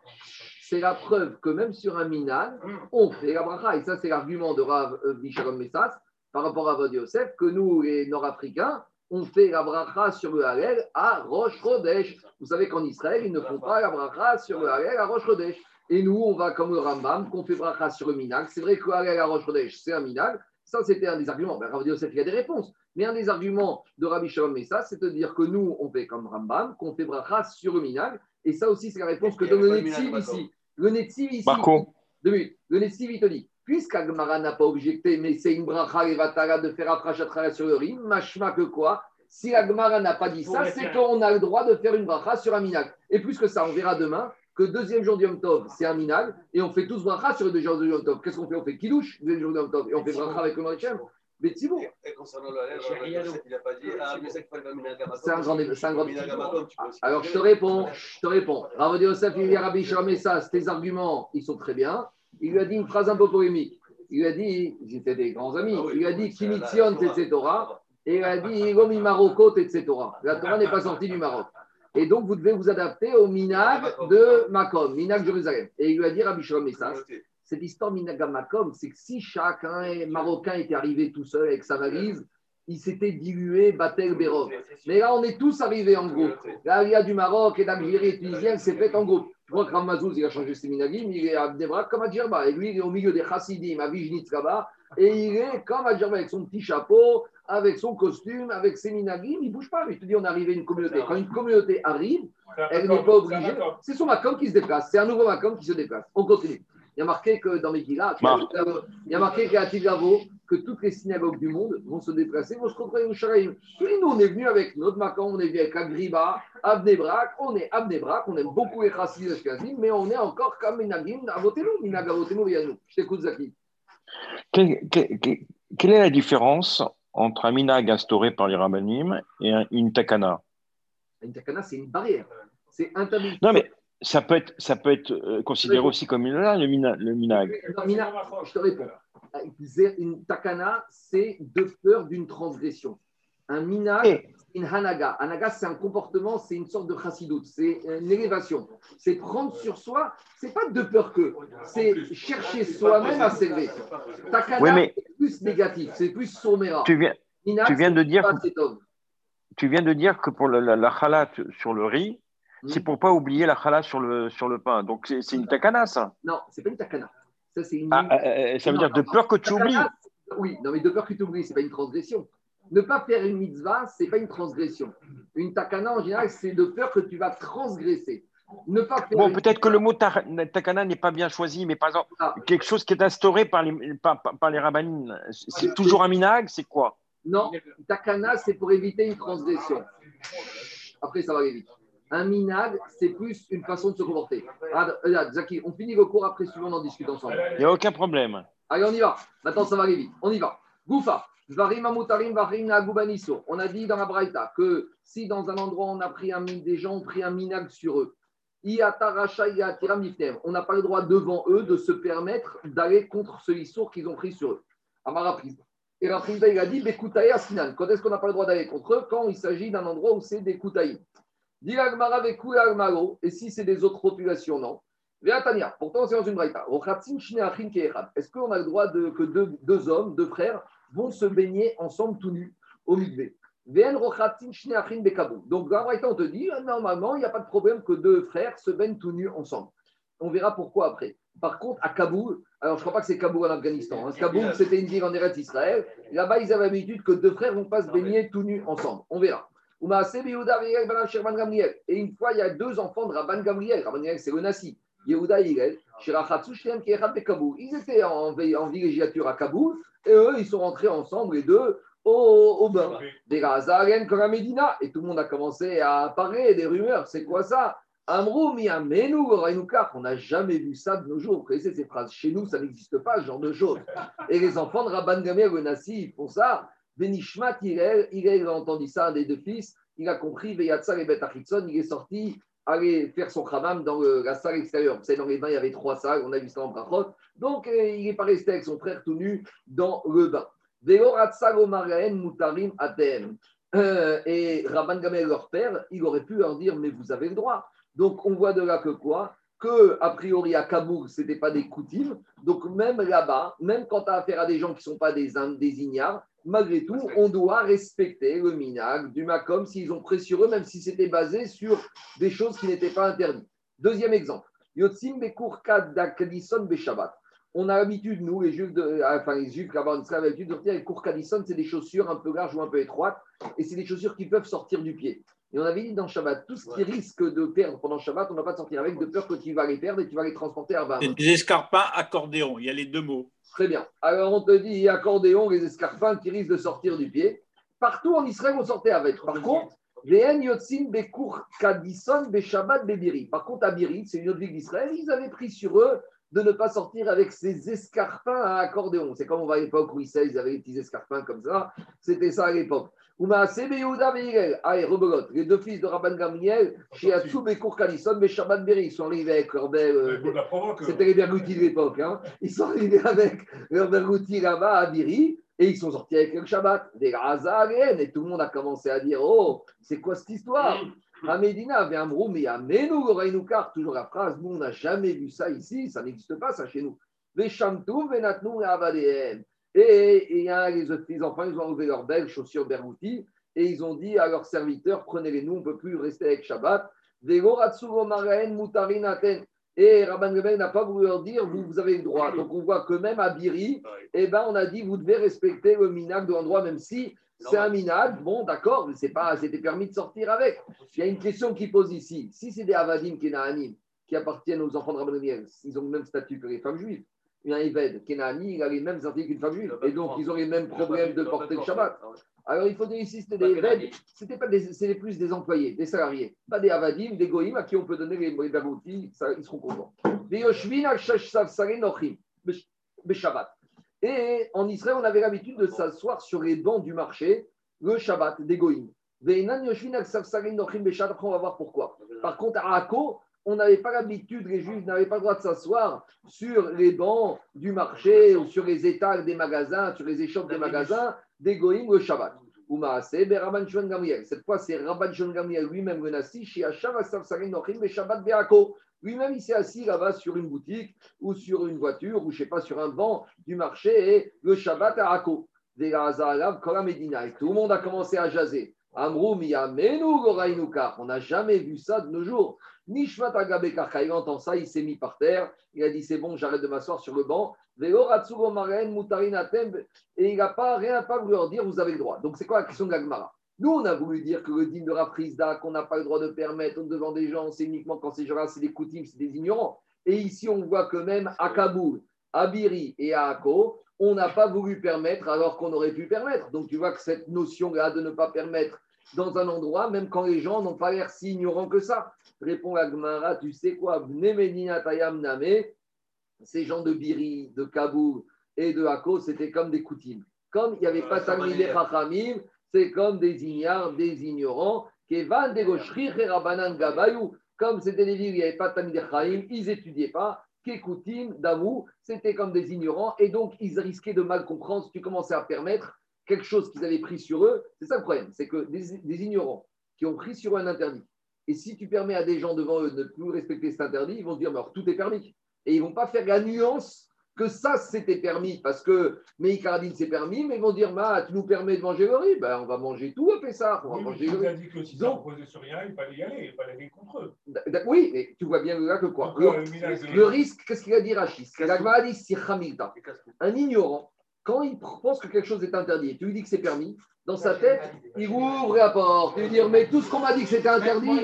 c'est la preuve que même sur un minal, on fait la bracha. Et ça, c'est l'argument de Rav euh, Bishalom Messas par rapport à Vod Yosef, que nous, les Nord-Africains, on fait la bracha sur le Harel à Rosh Chodesh. Vous savez qu'en Israël, ils ne font pas la bracha sur le Harel à Rosh Chodesh. Et nous, on va comme le Rambam, qu'on fait bracha sur le minal. C'est vrai que le Harel à Rosh Chodesh, c'est un minal. Ça, c'était un des arguments. Ben, Rav Yosef, il y a des réponses. Mais un des arguments de Rabbi Shalom Messas, c'est de dire que nous, on fait comme Rambam, qu'on fait bracha sur le minal. Et ça aussi, c'est la réponse que donne le Netziv ici. Le Netziv ici. Marco. Deux minutes. Le Netziv, il te dit puisqu'Agmara n'a pas objecté, mais c'est une bracha et vatara de faire après sur le riz, machma que quoi? Si Agmara n'a pas dit ça, c'est qu'on a le droit de faire une bracha sur un minag. Et plus que ça, on verra demain que deuxième jour du Yom Tov, c'est un minag, et on fait tous bracha sur le deuxième jour du Yom Tov. Qu'est-ce qu'on fait? On fait kidouche deuxième jour du Yom Tov, et on fait bracha avec le Marichem. Mais c'est bon. Et concernant le il n'a pas dit Ah, mais c'est qu'il fallait pas C'est un grand. Un grand. Alors, je te réponds. Je te réponds. Yosef, il a Rabbi ça, tes arguments, ils sont très bien. Il lui a dit une phrase un peu polémique. Il lui a dit, ils étaient des grands amis, il lui a dit Kimitzion, etc. Et il a dit Gomi Marocco, etc. La Torah n'est pas sortie du Maroc. Et donc, vous devez vous adapter au minag de Macom, minag Jérusalem. Et il lui a dit Rabbi Shalom Messas, cette histoire Minagamakom, c'est que si chacun Marocain était arrivé tout seul avec sa valise, il s'était dilué Batel Bérov. Mais là, on est tous arrivés en groupe. Là, il y a du Maroc et d'Algérie et Tunisien, c'est fait en groupe. Je crois que Ramazouz, il a changé ses minagim, il est à Debra comme à Djerba. Et lui, il est au milieu des Chassidim, à Vijnitz là-bas. Et il est comme à Djerba, avec son petit chapeau, avec son costume, avec ses minagim, il ne bouge pas. Il te dit, on est arrivé à une communauté. Quand une communauté arrive, elle n'est pas obligée. C'est son Macom qui se déplace. C'est un nouveau Macom qui se déplace. On continue. Il y a marqué que dans Megillah, il y a marqué qu'à Tigavo, que toutes les synagogues du monde vont se déplacer, vont se retrouver au Sharaïm. Et nous, on est venu avec notre Macon, on est venu avec Agriba, Abnebrak, on est Abnebrak, on aime beaucoup les Chassidus Ashkenazim, mais on est encore comme Minagim, avotez-nous, Minag avotez-nous, nous. Je t'écoute, Zaki. Quelle, quelle, quelle, est la différence entre un minag instauré par les rabbinim et un, une takana? Une takana, c'est une barrière. C'est interdit. Non, mais ça peut être, ça peut être euh, considéré aussi comme une, le, mina, le minag. Non, mina, je te réponds. Une takana, c'est de peur d'une transgression. Un minag, c'est une hanaga. Hanaga, c'est un comportement, c'est une sorte de chassidoute, c'est une élévation. C'est prendre sur soi, c'est pas de peur que, c'est chercher soi-même à s'élever. Takana, Oui, mais- c'est plus négatif, c'est plus somméra. Tu viens, Minag, tu viens de dire- homme. tu viens de dire que pour le- la, la halat sur le riz, C'est pour pas oublier la halat sur le, sur le pain. Donc c'est c'est une takana, ça. Non, c'est pas une takana. Ça, c'est une. Ah, euh, euh, ça veut Non, dire de non, peur que tu takana, oublies. Oui, non, mais de peur que tu oublies, c'est pas une transgression. Ne pas faire une mitzvah, c'est pas une transgression. Une takana, en général, c'est de peur que tu vas transgresser. Ne pas faire Bon, peut-être que le mot ta- takana n'est pas bien choisi, mais par exemple, Ah. quelque chose qui est instauré par les, par, par- par les rabbanines, c'est toujours un minag, c'est quoi? Non, takana, c'est pour éviter une transgression. Après, ça va aller vite. Un minag, c'est plus une façon de se comporter. Regarde, Zaki, on finit le cours, après, souvent, on en discute ensemble. Il n'y a aucun problème. Allez, on y va. Maintenant, ça va aller vite. On y va. Goufa. On a dit dans la Braïta que si dans un endroit on a pris un des gens ont pris un minag sur eux, on n'a pas le droit devant eux de se permettre d'aller contre ce issour qu'ils ont pris sur eux. Amara Prisma. Et la Prisma, il a dit Bekutaï Asinan. Quand est-ce qu'on n'a pas le droit d'aller contre eux? Quand il s'agit d'un endroit où c'est des Koutaïs. Et si c'est des autres populations, non. Véatania, pourtant c'est dans une braïta. Est-ce qu'on a le droit de, que deux, deux hommes, deux frères, vont se baigner ensemble tout nus au mikvé? Donc dans la braïta, on te dit, euh, normalement, il n'y a pas de problème que deux frères se baignent tout nus ensemble. On verra pourquoi après. Par contre, à Kaboul, alors je ne crois pas que c'est Kaboul en Afghanistan. hein. Kaboul, c'était une ville en Eretz Israël. Là-bas, ils avaient l'habitude que deux frères ne vont pas se baigner tout nus ensemble. On verra. Et une fois, il y a deux enfants de Rabban Gamliel. Rabban Gamliel, c'est le Nassi. Yehuda. Ils étaient en, en villégiature à Kaboul. Et eux, ils sont rentrés ensemble, les deux, au, au bain. Des Razaren comme à Médina. Et tout le monde a commencé à parler des rumeurs. C'est quoi ça? Amrou Miamenu. On n'a jamais vu ça de nos jours. Vous connaissez ces phrases Chez nous, ça n'existe pas, ce genre de choses. Et les enfants de Rabban Gamliel, le Nassi, ils font ça. Benishmat, Hillel, Hillel a entendu ça, un des deux fils. Il a compris, Veyatzar et Bet il est sorti aller faire son khamam dans la salle extérieure. Vous savez, dans les bains, il y avait trois salles, on a vu ça en Brachot. Donc, euh, il n'est pas resté avec son frère tout nu dans le bain. Mutarim Atem. Euh, et Rabban Gamel, leur père, il aurait pu leur dire, mais vous avez le droit. Donc, on voit de là que quoi? Que, a priori, à Kaboul, ce n'était pas des coutumes. Donc, même là-bas, même quand tu as affaire à des gens qui ne sont pas des, des ignares, malgré tout, on doit respecter le minag du Macom s'ils ont pris sur eux, même si c'était basé sur des choses qui n'étaient pas interdites. Deuxième exemple, Yotzim Bekur Kad Dakadison Beshabbat. On a l'habitude, nous, les juifs, de, enfin les juifs là-bas Israël, l'habitude de sortir les Kurkadison, c'est des chaussures un peu larges ou un peu étroites, et c'est des chaussures qui peuvent sortir du pied. Et on avait dit dans Shabbat, tout ce qui risque de perdre pendant Shabbat, on ne va pas sortir avec de peur que tu vas les perdre et tu vas les transporter à 20 C'est des escarpins accordéons. Il y a les deux mots. Très bien. Alors, on te dit accordéon, les escarpins qui risquent de sortir du pied. Partout en Israël, on sortait avec. Par contre, Vehen Yotzin Bekur Kadison Beshabbat Bebiri. Par contre, à Biri, c'est une autre ville d'Israël, ils avaient pris sur eux de ne pas sortir avec ces escarpins à accordéon. C'est comme on va à l'époque où ils avaient des petits escarpins comme ça. C'était ça à l'époque. Allez, rebelote. Les deux fils de Rabban Gamliel, chez Atsou Bekur Kadison Beshabbat Beri. Ils sont arrivés avec leur belle. euh, c'était les Bergoutis de l'époque. Hein. Ils sont arrivés avec leur Bergouti là-bas à Biri et ils sont sortis avec le Shabbat. Des Razaren. Et tout le monde a commencé à dire Oh, c'est quoi cette histoire? À Médina, avait un brou, mais à Menou, Reinoukar, toujours la phrase Nous, on n'a jamais vu ça ici, ça n'existe pas, ça chez nous. Veshamtum, Venatnu, Avadehem. Et il y a les, les enfants, ils ont enlevé leurs belles chaussures Bergouti et ils ont dit à leurs serviteurs prenez-les nous, on ne peut plus rester avec Shabbat. Et Rabban Rebbe n'a pas voulu leur dire vous, vous avez le droit. Donc on voit que même à Biri, eh ben, on a dit vous devez respecter le minag de l'endroit, même si c'est un minag. Bon, d'accord, mais c'était permis de sortir avec. Il y a une question qui pose ici. Si c'est des Avadim qui appartiennent aux enfants de Rabban Rebbe, ils ont le même statut que les femmes juives. Il y a un Eved, Kenani, il a les mêmes articles qu'une femme juive. Et donc, ils ont les mêmes problèmes de porter le Shabbat. Alors, il faut dire ici, c'était des Eved, c'était pas des, c'était plus des employés, des salariés. Pas des Avadim, des Goïm à qui on peut donner les Bergouti, ils seront contents. Et en Israël, on avait l'habitude de s'asseoir sur les bancs du marché, le Shabbat, des Goïm. Après, on va voir pourquoi. Par contre, à Akko, on n'avait pas l'habitude, les juifs n'avaient pas le droit de s'asseoir sur les bancs du marché ou sur les étals des magasins, sur les échoppes des magasins, des goïms le Shabbat. Cette fois, c'est Rabban Shon Gamliel lui-même le Nassi, chez Hacham Asaf Sarin Nochim, mais Shabbat Beako. Lui-même, il s'est assis là-bas sur une boutique ou sur une voiture ou je ne sais pas, sur un banc du marché et le Shabbat à Ako. Tout le monde a commencé à jaser. Amrou miyamenu goraïnuka. On n'a jamais vu ça de nos jours. Nishmat agabekar. Quand il entend ça, il s'est mis par terre. Il a dit c'est bon, j'arrête de m'asseoir sur le banc. Et il n'a pas rien pas voulu leur dire vous avez le droit. Donc c'est quoi la question de l'Agmara? Nous, on a voulu dire que le dîme de Raprisda, qu'on n'a pas le droit de permettre devant des gens, c'est uniquement quand ces gens-là, c'est des coutumes, c'est des ignorants. Et ici, on voit que même à Kaboul, à Biri et à Akko, on n'a pas voulu permettre alors qu'on aurait pu permettre. Donc tu vois que cette notion-là de ne pas permettre dans un endroit, même quand les gens n'ont pas l'air si ignorants que ça. Répond la Gemara, tu sais quoi Ces gens de Biri, de Kaboul et de Hako, c'était comme des coutumes. Comme il n'y avait pas Talmid et Chachamim, c'est comme des ignares, des ignorants. Kevan, Rabanan Gabayou. Comme c'était des villes où il n'y avait pas Talmid et ils n'étudiaient pas. Kekoutim, Damou, c'était comme des ignorants. Et donc, ils risquaient de mal comprendre si tu commençais à permettre quelque chose qu'ils avaient pris sur eux. C'est ça le problème, c'est que des, ignorants qui ont pris sur eux un interdit. Et si tu permets à des gens devant eux de ne plus respecter cet interdit, ils vont se dire, mais alors tout est permis. Et ils ne vont pas faire la nuance que ça, c'était permis, parce que Meïkaradine, c'est permis, mais ils vont dire, bah, tu nous permets de manger le riz, ben, on va manger tout à ça. On va Oui, manger mais le riz. dit que si ça reposait sur rien, il fallait y aller, il fallait aller contre eux. Oui, mais tu vois bien là que quoi Donc, Le, euh, le risque, qu'est-ce qu'il a dit Rachid? Dit. Un ignorant, quand il pense que quelque chose est interdit, tu lui dis que c'est permis, dans sa tête, il ouvre la porte. Il lui dit, mais tout ce qu'on m'a dit que c'était interdit,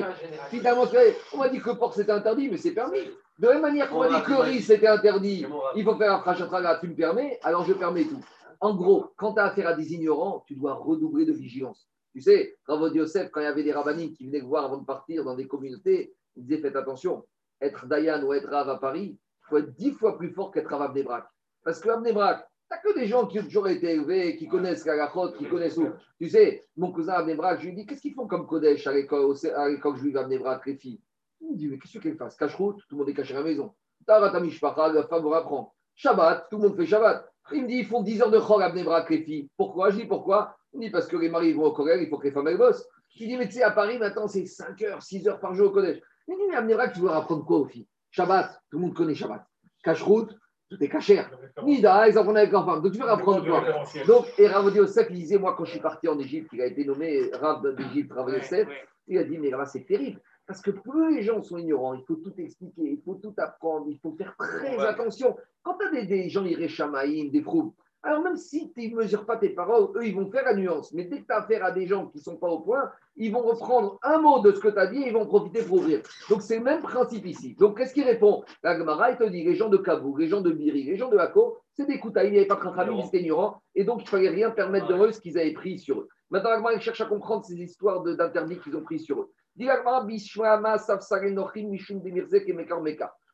finalement, on m'a dit que le porc c'était interdit, mais c'est permis. De la même manière qu'on m'a dit que le riz c'était interdit, il faut faire un frachatraga, tu me permets, alors je permets tout. En gros, quand tu as affaire à des ignorants, tu dois redoubler de vigilance. Tu sais, Ravod Yosef, quand il y avait des rabbiniques qui venaient voir avant de partir dans des communautés, ils disaient faites attention, être Dayan ou être Rav à Paris, il faut être dix fois plus fort qu'être Rav à Bnei Brak. Parce que à Bnei Brak, T'as que des gens qui ont toujours été élevés, qui connaissent la Gachot, qui connaissent où. Tu sais, mon cousin à Bnebrak, je lui dis Qu'est-ce qu'ils font comme Kodesh à l'école à l'école juive à Bnebrak, les filles? Il me dit Mais qu'est-ce qu'elles fassent? Cache-route, tout le monde est caché à la maison. Tarata Mishpacha, la femme vous apprend. Shabbat, tout le monde fait Shabbat. Il me dit Ils font 10 heures de chor à Bnebrak, les filles. Pourquoi? Je dis Pourquoi? Il me dit Parce que les maris vont au collège, il faut que les femmes elles bossent. Je lui dis Mais tu sais, à Paris, maintenant, c'est 5 heures, 6 heures par jour au collège. Il me dit Mais à Bnebrak, tu veux apprendre quoi aux filles? Shabbat, tout le monde connaît Shabbat. Cache-route, tout est caché. Nida, ils en avec l'enfant. Donc tu veux apprendre quoi Donc, et Rav Yosef, il disait, moi, quand je suis parti en Égypte, il a été nommé Rav d'Égypte, Rav Yosef, il a dit, mais là, c'est terrible. Parce que plus les gens sont ignorants, il faut tout expliquer, il faut tout apprendre, il faut faire très attention. Quand tu as des, des gens irréchamaïm, des froums, alors même si tu ne mesures pas tes paroles, eux, ils vont faire la nuance. Mais dès que tu as affaire à des gens qui ne sont pas au point, ils vont reprendre un mot de ce que tu as dit et ils vont profiter pour ouvrir. Donc c'est le même principe ici. Donc qu'est-ce qu'il répond? La Gemara, il te dit, les gens de Kaboul, les gens de Biri, les gens de Hako, c'est des Koutaïs, il n'y avait pas de Khakhami, ils étaient ignorants, et donc il ne fallait rien permettre de eux ce qu'ils avaient pris sur eux. Maintenant, la Gemara, il cherche à comprendre ces histoires d'interdits qu'ils ont pris sur eux.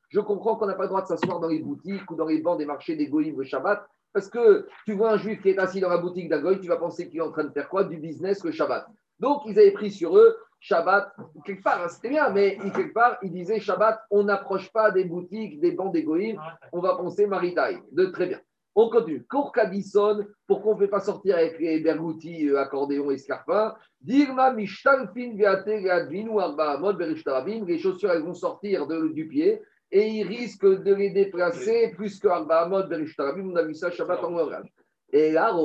Je comprends qu'on n'a pas le droit de s'asseoir dans les boutiques ou dans les bancs des marchés des goïms le Shabbat, parce que tu vois un juif qui est assis dans la boutique d'un goï, tu vas penser qu'il est en train de faire quoi Du business le Shabbat. Donc, ils avaient pris sur eux Shabbat, quelque part, hein, c'était bien, mais quelque part, ils disaient Shabbat, on n'approche pas des boutiques, des bancs des goïms, on va penser Maritaï. De très bien. On continue. Kourkadison, pourquoi on ne fait pas sortir avec les bergoutis, euh, accordéons et scarpins Dirma mishtalfin viate gadvinu arba amod berishtarabim. Les chaussures, elles vont sortir de- du pied et il risque de les déplacer plus que Arba Amod, Berishtarabim, on a vu ça Shabbat en langage. Et là,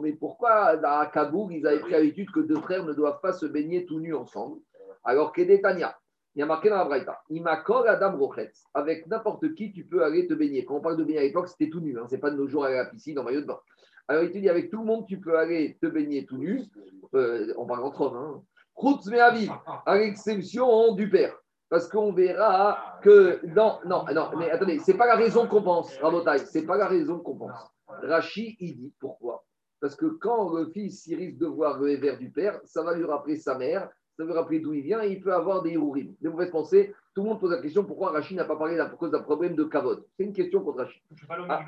mais pourquoi à Kaboul, ils avaient pris l'habitude que deux frères ne doivent pas se baigner tout nus ensemble Alors qu'Edetania, il y a marqué dans la Braïta, Imakor Adam Rochetz, avec n'importe qui, tu peux aller te baigner. Quand on parle de baigner à l'époque, c'était tout nu, hein, c'est pas de nos jours aller à la piscine en maillot de bain. Alors il te dit, avec tout le monde, tu peux aller te baigner tout nu, euh, on parle entre hommes, hein. À l'exception du père. Parce qu'on verra que. Non, non, non, mais attendez, c'est pas la raison qu'on pense, Rabotai, c'est pas la raison qu'on pense. Rachi, il dit pourquoi? Parce que quand le fils il risque de voir le vers du père, ça va lui rappeler sa mère, ça va lui rappeler d'où il vient et il peut avoir des hirourim. Des mauvaises pensées. Tout le monde pose la question pourquoi Rachi n'a pas parlé à cause d'un problème de kavod? C'est une question contre Rachi. Je suis pas allé au Ah.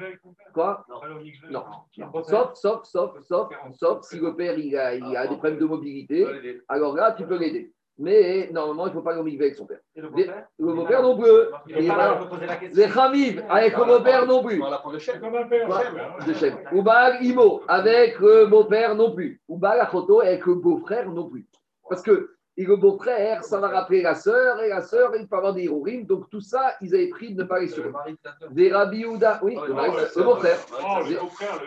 Quoi? Je suis pas allé au mikveh. Non. Non. Sauf, sauf, sauf, sauf, sauf si le père il a, il a des problèmes de mobilité, alors là tu peux l'aider. Mais normalement, il ne faut pas au mikveh avec son père. Et le Les- beau-père Le beau-père non plus. Il. Les Khamiv avec le beau-père non plus. On le chef. de Shem. Ou Baal Imo avec le beau-père non plus. Ou Baal Achoto avec le beau-frère non plus. Parce que et le beau-frère, ça va rappeler la sœur, et la sœur, il peut avoir des hirourim. Donc tout ça, ils avaient pris de ne pas Le ta sœur. Des Rabbi oui, Oh, le, le beau-frère.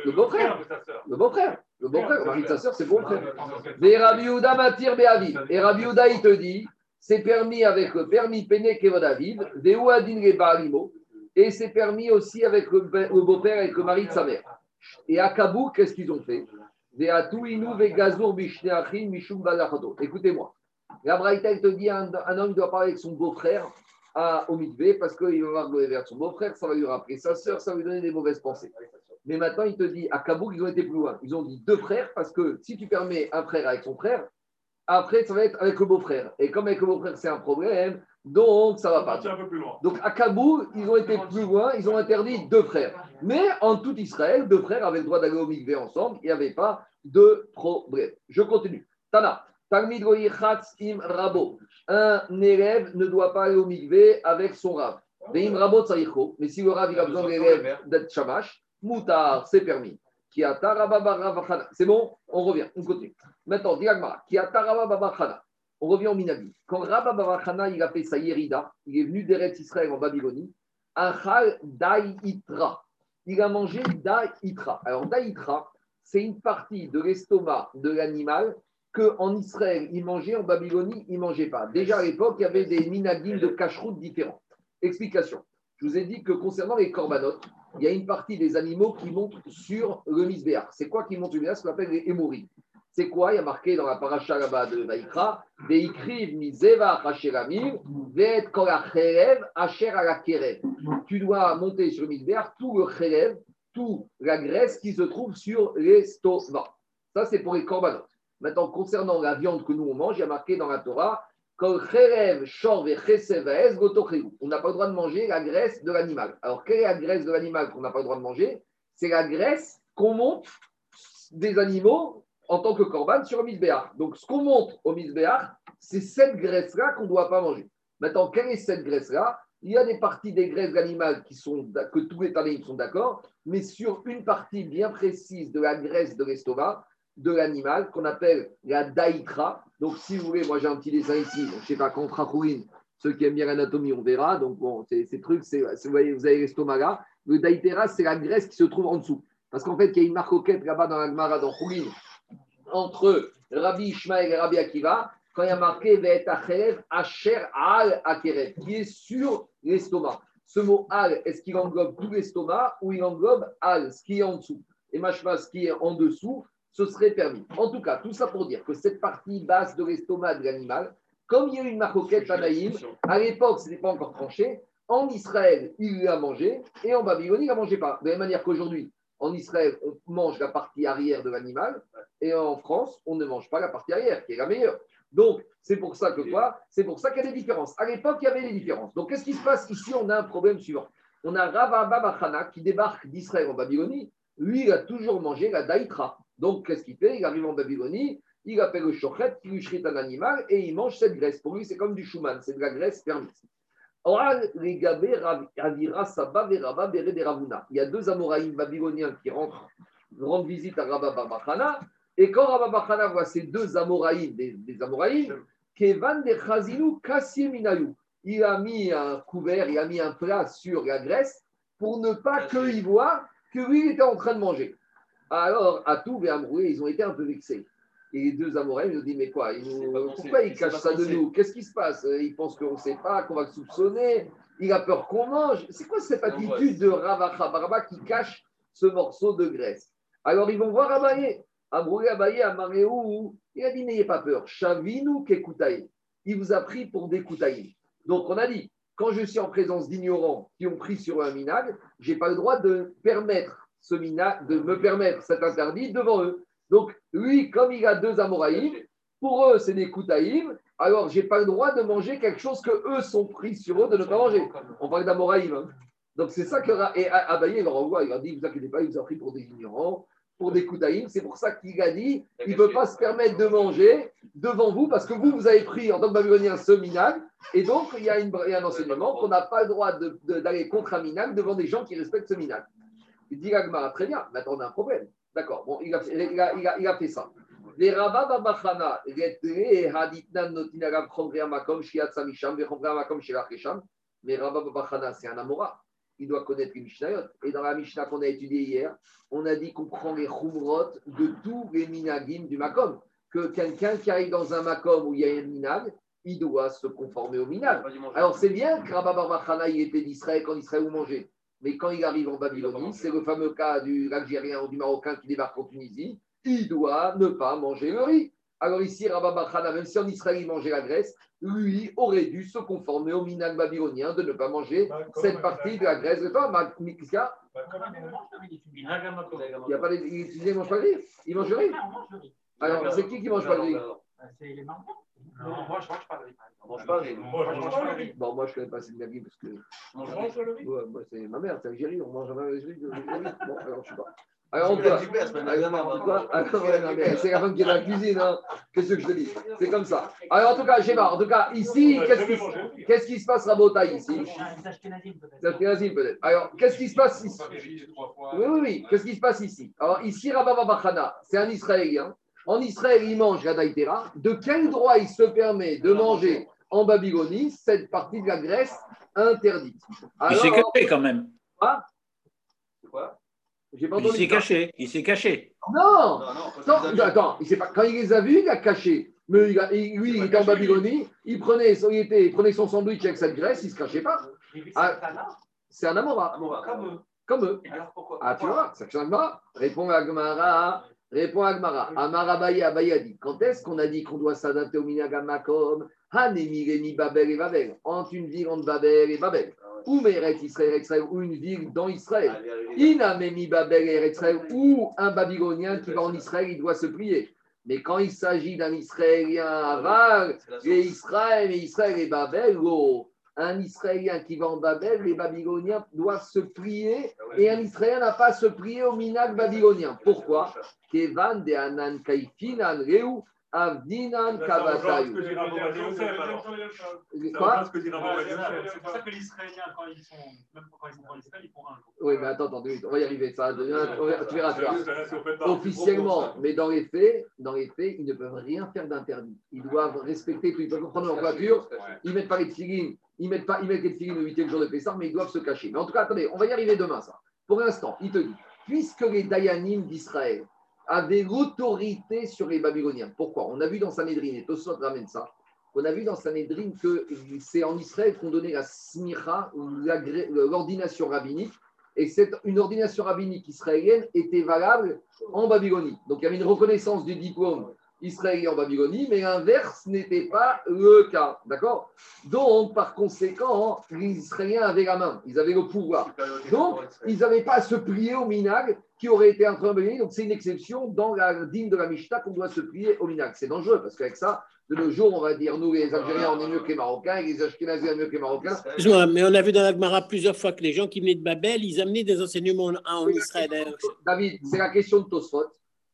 le beau-frère. Oh, le beau-frère. Le ta sœur. Le mari de sa sœur, c'est le beau-frère. Ah, Des Rabbi Yehuda Beaviv. Et Rabbi Yehuda, il te dit, c'est permis avec le permis Pene Kevod Aviv, des Ouadin les Baalimo, et c'est permis aussi avec le, beau-père, avec le mari de sa mère. Et à Kaboul, qu'est-ce qu'ils ont fait? Écoutez-moi. La Braïta, te dit un, un homme doit parler avec son beau-frère à, au mikvé parce qu'il va voir le de son beau-frère, ça va lui rappeler sa sœur, ça va lui donner des mauvaises pensées. Mais maintenant, il te dit, à Kaboul, ils ont été plus loin. Ils ont dit deux frères parce que si tu permets un frère avec son frère, après, ça va être avec le beau-frère. Et comme avec le beau-frère, c'est un problème, donc ça va pas. un peu plus loin. Donc à Kaboul, ils ont été plus loin, ils ont interdit deux frères. Mais en tout Israël, deux frères avaient le droit d'aller au mikvé ensemble, il n'y avait pas de problème. Je continue. Tana, im Rabo. Un élève ne doit pas aller au mikvé avec son rab. Tsaïcho. Mais si le rab il a besoin de l'élève d'être shamash, Moutar, c'est permis. C'est bon On revient, on continue. Maintenant, Diagmara. On revient au Minagi. Quand Rabba Barakana, il a fait sa Yerida, il est venu d'Eretz Israël en Babylonie, Achal Daïtra. Il a mangé Daïtra. Alors, Daïtra, c'est une partie de l'estomac de l'animal qu'en Israël, il mangeait, en Babylonie, il ne mangeait pas. Déjà à l'époque, il y avait des minagim de cacheroute différents. Explication. Je vous ai dit que concernant les corbanotes, il y a une partie des animaux qui montent sur le misbéar. C'est quoi qui monte sur le misbéar Ce qu'on appelle les hémorrhies. C'est quoi? Il y a marqué dans la paracha là-bas de kerev. Tu dois monter sur le misbéar tout le cherev, toute la graisse qui se trouve sur l'estomac. Ça, c'est pour les corbanotes. Maintenant, concernant la viande que nous on mange, il y a marqué dans la Torah, On n'a pas le droit de manger la graisse de l'animal. Alors, quelle est la graisse de l'animal qu'on n'a pas le droit de manger? C'est la graisse qu'on monte des animaux en tant que corban sur misbéar. Donc, ce qu'on monte au misbéar, c'est cette graisse-là qu'on ne doit pas manger. Maintenant, quelle est cette graisse-là? Il y a des parties des graisses animales qui sont, que tous les taléim sont d'accord, mais sur une partie bien précise de la graisse de l'estomac de l'animal qu'on appelle la daïkra. Donc, si vous voulez, moi j'ai un petit dessin ici, donc, je ne sais pas, contre Akouine, ceux qui aiment bien l'anatomie, on verra. Donc, bon, ces trucs, vous voyez, vous avez l'estomac là. Le daïtera, c'est la graisse qui se trouve en dessous. Parce qu'en fait, il y a une marcoquette là-bas dans la Gemara, dans Khouline, entre Rabbi Ishmael et Rabbi Akiva, quand il y a marqué asher al akerev, qui est sur l'estomac. Ce mot al, est-ce qu'il englobe tout l'estomac ou il englobe al, ce qui est en dessous? Et machma, ce qui est en dessous, ce serait permis. En tout cas, tout ça pour dire que cette partie basse de l'estomac de l'animal, comme il y a eu une marcoquette Tanaïm, à l'époque, ce n'était pas encore tranché. En Israël, il l'a mangé et en Babylonie, il ne la mangeait pas. De la même manière qu'aujourd'hui, en Israël, on mange la partie arrière de l'animal et en France, on ne mange pas la partie arrière, qui est la meilleure. Donc, c'est pour ça que quoi? C'est pour ça qu'il y a des différences. À l'époque, il y avait des différences. Donc, qu'est-ce qui se passe? Ici On a un problème suivant. On a Ravaba Bachana qui débarque d'Israël en Babylonie. Lui, il a toujours mangé la daïtra. Donc, qu'est-ce qu'il fait? Il arrive en Babylonie, il appelle le shochet, qui lui shrite un animal et il mange cette graisse. Pour lui, c'est comme du chouman, c'est de la graisse permise. Ravuna. Il y a deux Amoraïm babyloniens qui rentrent, rendent visite à Rabba Bachana. Et quand Rabba Bachana voit ces deux Amoraïm, des, des Amoraïm, Kevan de Chazinu Kassieminayu. il a mis un couvert, il a mis un plat sur la graisse pour ne pas qu'il voit que lui, il était en train de manger. Alors, à tout et Amroué, ils ont été un peu vexés. Et les deux Amoraïm nous disent Mais quoi ils nous-. Pourquoi il C'est cache pas ça de nous? Qu'est-ce qui se passe? Il pense qu'on ne sait pas, qu'on va le soupçonner. Il a peur qu'on mange. C'est quoi cette attitude de Ravacha Barba qui cache ce morceau de graisse? Alors, ils vont voir Abaye. Amroué Abaye, Amaréou, il a dit N'ayez pas peur. Chavinu Kekutaï. Il vous a pris pour des Koutaïm. Donc, on a dit quand je suis en présence d'ignorants qui ont pris sur un minag, je n'ai pas le droit de permettre ce de me permettre cet interdit devant eux. Donc, lui, comme il a deux Amoraïm, pour eux, c'est des Koutaïm, alors je n'ai pas le droit de manger quelque chose que eux sont pris sur eux de ne pas manger. On parle d'Amoraïm. hein. Donc, c'est ça que. Et Abaye, leur envoie, il leur dit Ne vous inquiétez pas, il vous a pris pour des ignorants, pour des Koutaïm. C'est pour ça qu'il a dit il ne peut pas se permettre de manger devant vous parce que vous, vous avez pris en tant que babylonien ce minag. Et donc, il y a, une- il y a un enseignement qu'on n'a pas le droit d'aller contre un minag devant des gens qui respectent ce minag. Il dit Agmara, très bien, mais attends, on a un problème. D'accord, bon, il a, il a- il a- il a fait ça. Les rabbins babachana, les haditnan notinagam makom shiat samisham, makom. Mais Rabba babachana, c'est un amora. Il doit connaître les Mishnayot. Et dans la Mishnah qu'on a étudiée hier, on a dit qu'on prend les chumrot de tous les minagim du makom. Que quelqu'un qui arrive dans un makom où il y a un minag, il doit se conformer au minag. Alors c'est bien que Rabba Barbachana il était d'Israël quand Israël où mangeait. Mais quand il arrive en Babylonie, c'est le fameux cas du Algérien ou du Marocain qui débarque en Tunisie, il doit ne pas manger le riz. Alors ici, Rabba Barbachana, même si en Israël il mangeait la graisse, lui aurait dû se conformer au minag babylonien de ne pas manger Bah, cette partie de la graisse de toi. Ma- Qu'est-ce qu'il y a? Bah, minag. Il n'y a pas. Il mange pas le riz Il mange le riz Alors c'est qui qui mange pas le riz? C'est les mamans. Non, moi, je mange pas de riz. On mange pas de riz. Moi, je mange pas de riz. Bon, moi je ne connais pas cette parce que On mange Je pas de riz. mange le riz? ouais, moi, c'est ma mère, c'est Algérie, on mange jamais le riz. Bon, alors je sais pas. Alors on C'est peut. hein. C'est la femme qui est dans la cuisine, hein. Qu'est-ce que je te dis? C'est comme ça. Alors, en tout cas, Shema, en tout cas, ici, On a qu'est-ce qui, se passe, Rabota, ici? Ashkenazim, peut-être. Alors, qu'est-ce qui se passe ici? Oui, oui, oui. Qu'est-ce qui se passe ici? Alors, ici, Rabba Babachana, c'est un Israélien. En Israël, il mange la daïtera. De quel droit il se permet de manger en Babylonie cette partie de la Grèce interdite Il s'est caché quand même. C'est quoi j'ai pas Il s'est ça. caché. Il s'est caché. Non Non, non, quand vus. attends, il pas, quand il les a vus, il a caché. Mais il a- il- lui, il était en Babylonie, il prenait, son, il, était, il prenait son sandwich avec cette graisse, il ne se cachait pas. Ah. C'est un Amora, Amora. Comme eux. comme eux. Alors pourquoi Ah, tu vois, Agmara. Réponds à Agmara. Réponds à Agmara. Amar Abaye, Abaye a dit quand est-ce qu'on a dit qu'on doit s'adapter au Minagamakom Hanemi, Rémi, Babel et Babel. Entre une ville entre Babel et Babel. Ou Meret Israël, Israël, ou une ville dans Israël? Inamemi Babel et Israël, ou un Babylonien qui va en Israël, il doit se plier. Mais quand il s'agit d'un Israélien aval, C'est la et. Israël, et Israël et Babel, oh, un Israélien qui va en Babel, les Babyloniens doivent se plier, Ah ouais. et un Israélien n'a pas à se plier au minag babylonien. Pourquoi Kevan de Anan Kaifinan Reu, Avdinan Kavatayu. Quoi rejoint ce que dit Rabbi Ouais, c'est Yosef. ça. C'est pour ça que les Israéliens, quand ils sont, même quand ils sont en Israël, ils font un. Oui, mais attends, attends, on va y arriver. Ça, tu verras, tu verras. Officiellement, mais dans les faits, dans les faits, ils ne peuvent rien faire d'interdit. Ils doivent respecter tout. Ils peuvent prendre leur voiture, ils mettent pas les tefilines, ils mettent pas, ils mettent les le jour de Pessah, mais ils doivent se cacher. Mais en tout cas, attendez, on va y arriver demain, ça. Pour l'instant, il te dit, puisque les Dayanim d'Israël avaient l'autorité sur les Babyloniens, pourquoi? On a vu dans Sanhedrin, et Tosot ramène ça, on a vu dans Sanhedrin que c'est en Israël qu'on donnait la smicha, l'ordination rabbinique, et cette, une ordination rabbinique israélienne était valable en Babylonie. Donc il y avait une reconnaissance du diplôme israélien en Babylonie, mais l'inverse n'était pas le cas. D'accord? Donc, par conséquent, les Israéliens avaient la main, ils avaient le pouvoir. Donc, ils n'avaient pas à se plier au minag qui aurait été entre en Babylonie. Donc, c'est une exception dans la digne de la Mishnah qu'on doit se plier au minag. C'est dangereux parce qu'avec ça, de nos jours, on va dire, nous, les Algériens, on est mieux que les Marocains, et les Ashkénazis, on est mieux que les Marocains. Excuse-moi, mais on a vu dans l'Agmara plusieurs fois que les gens qui venaient de Babel, ils amenaient des enseignements en, en Israël. David, c'est la question de Tosfot.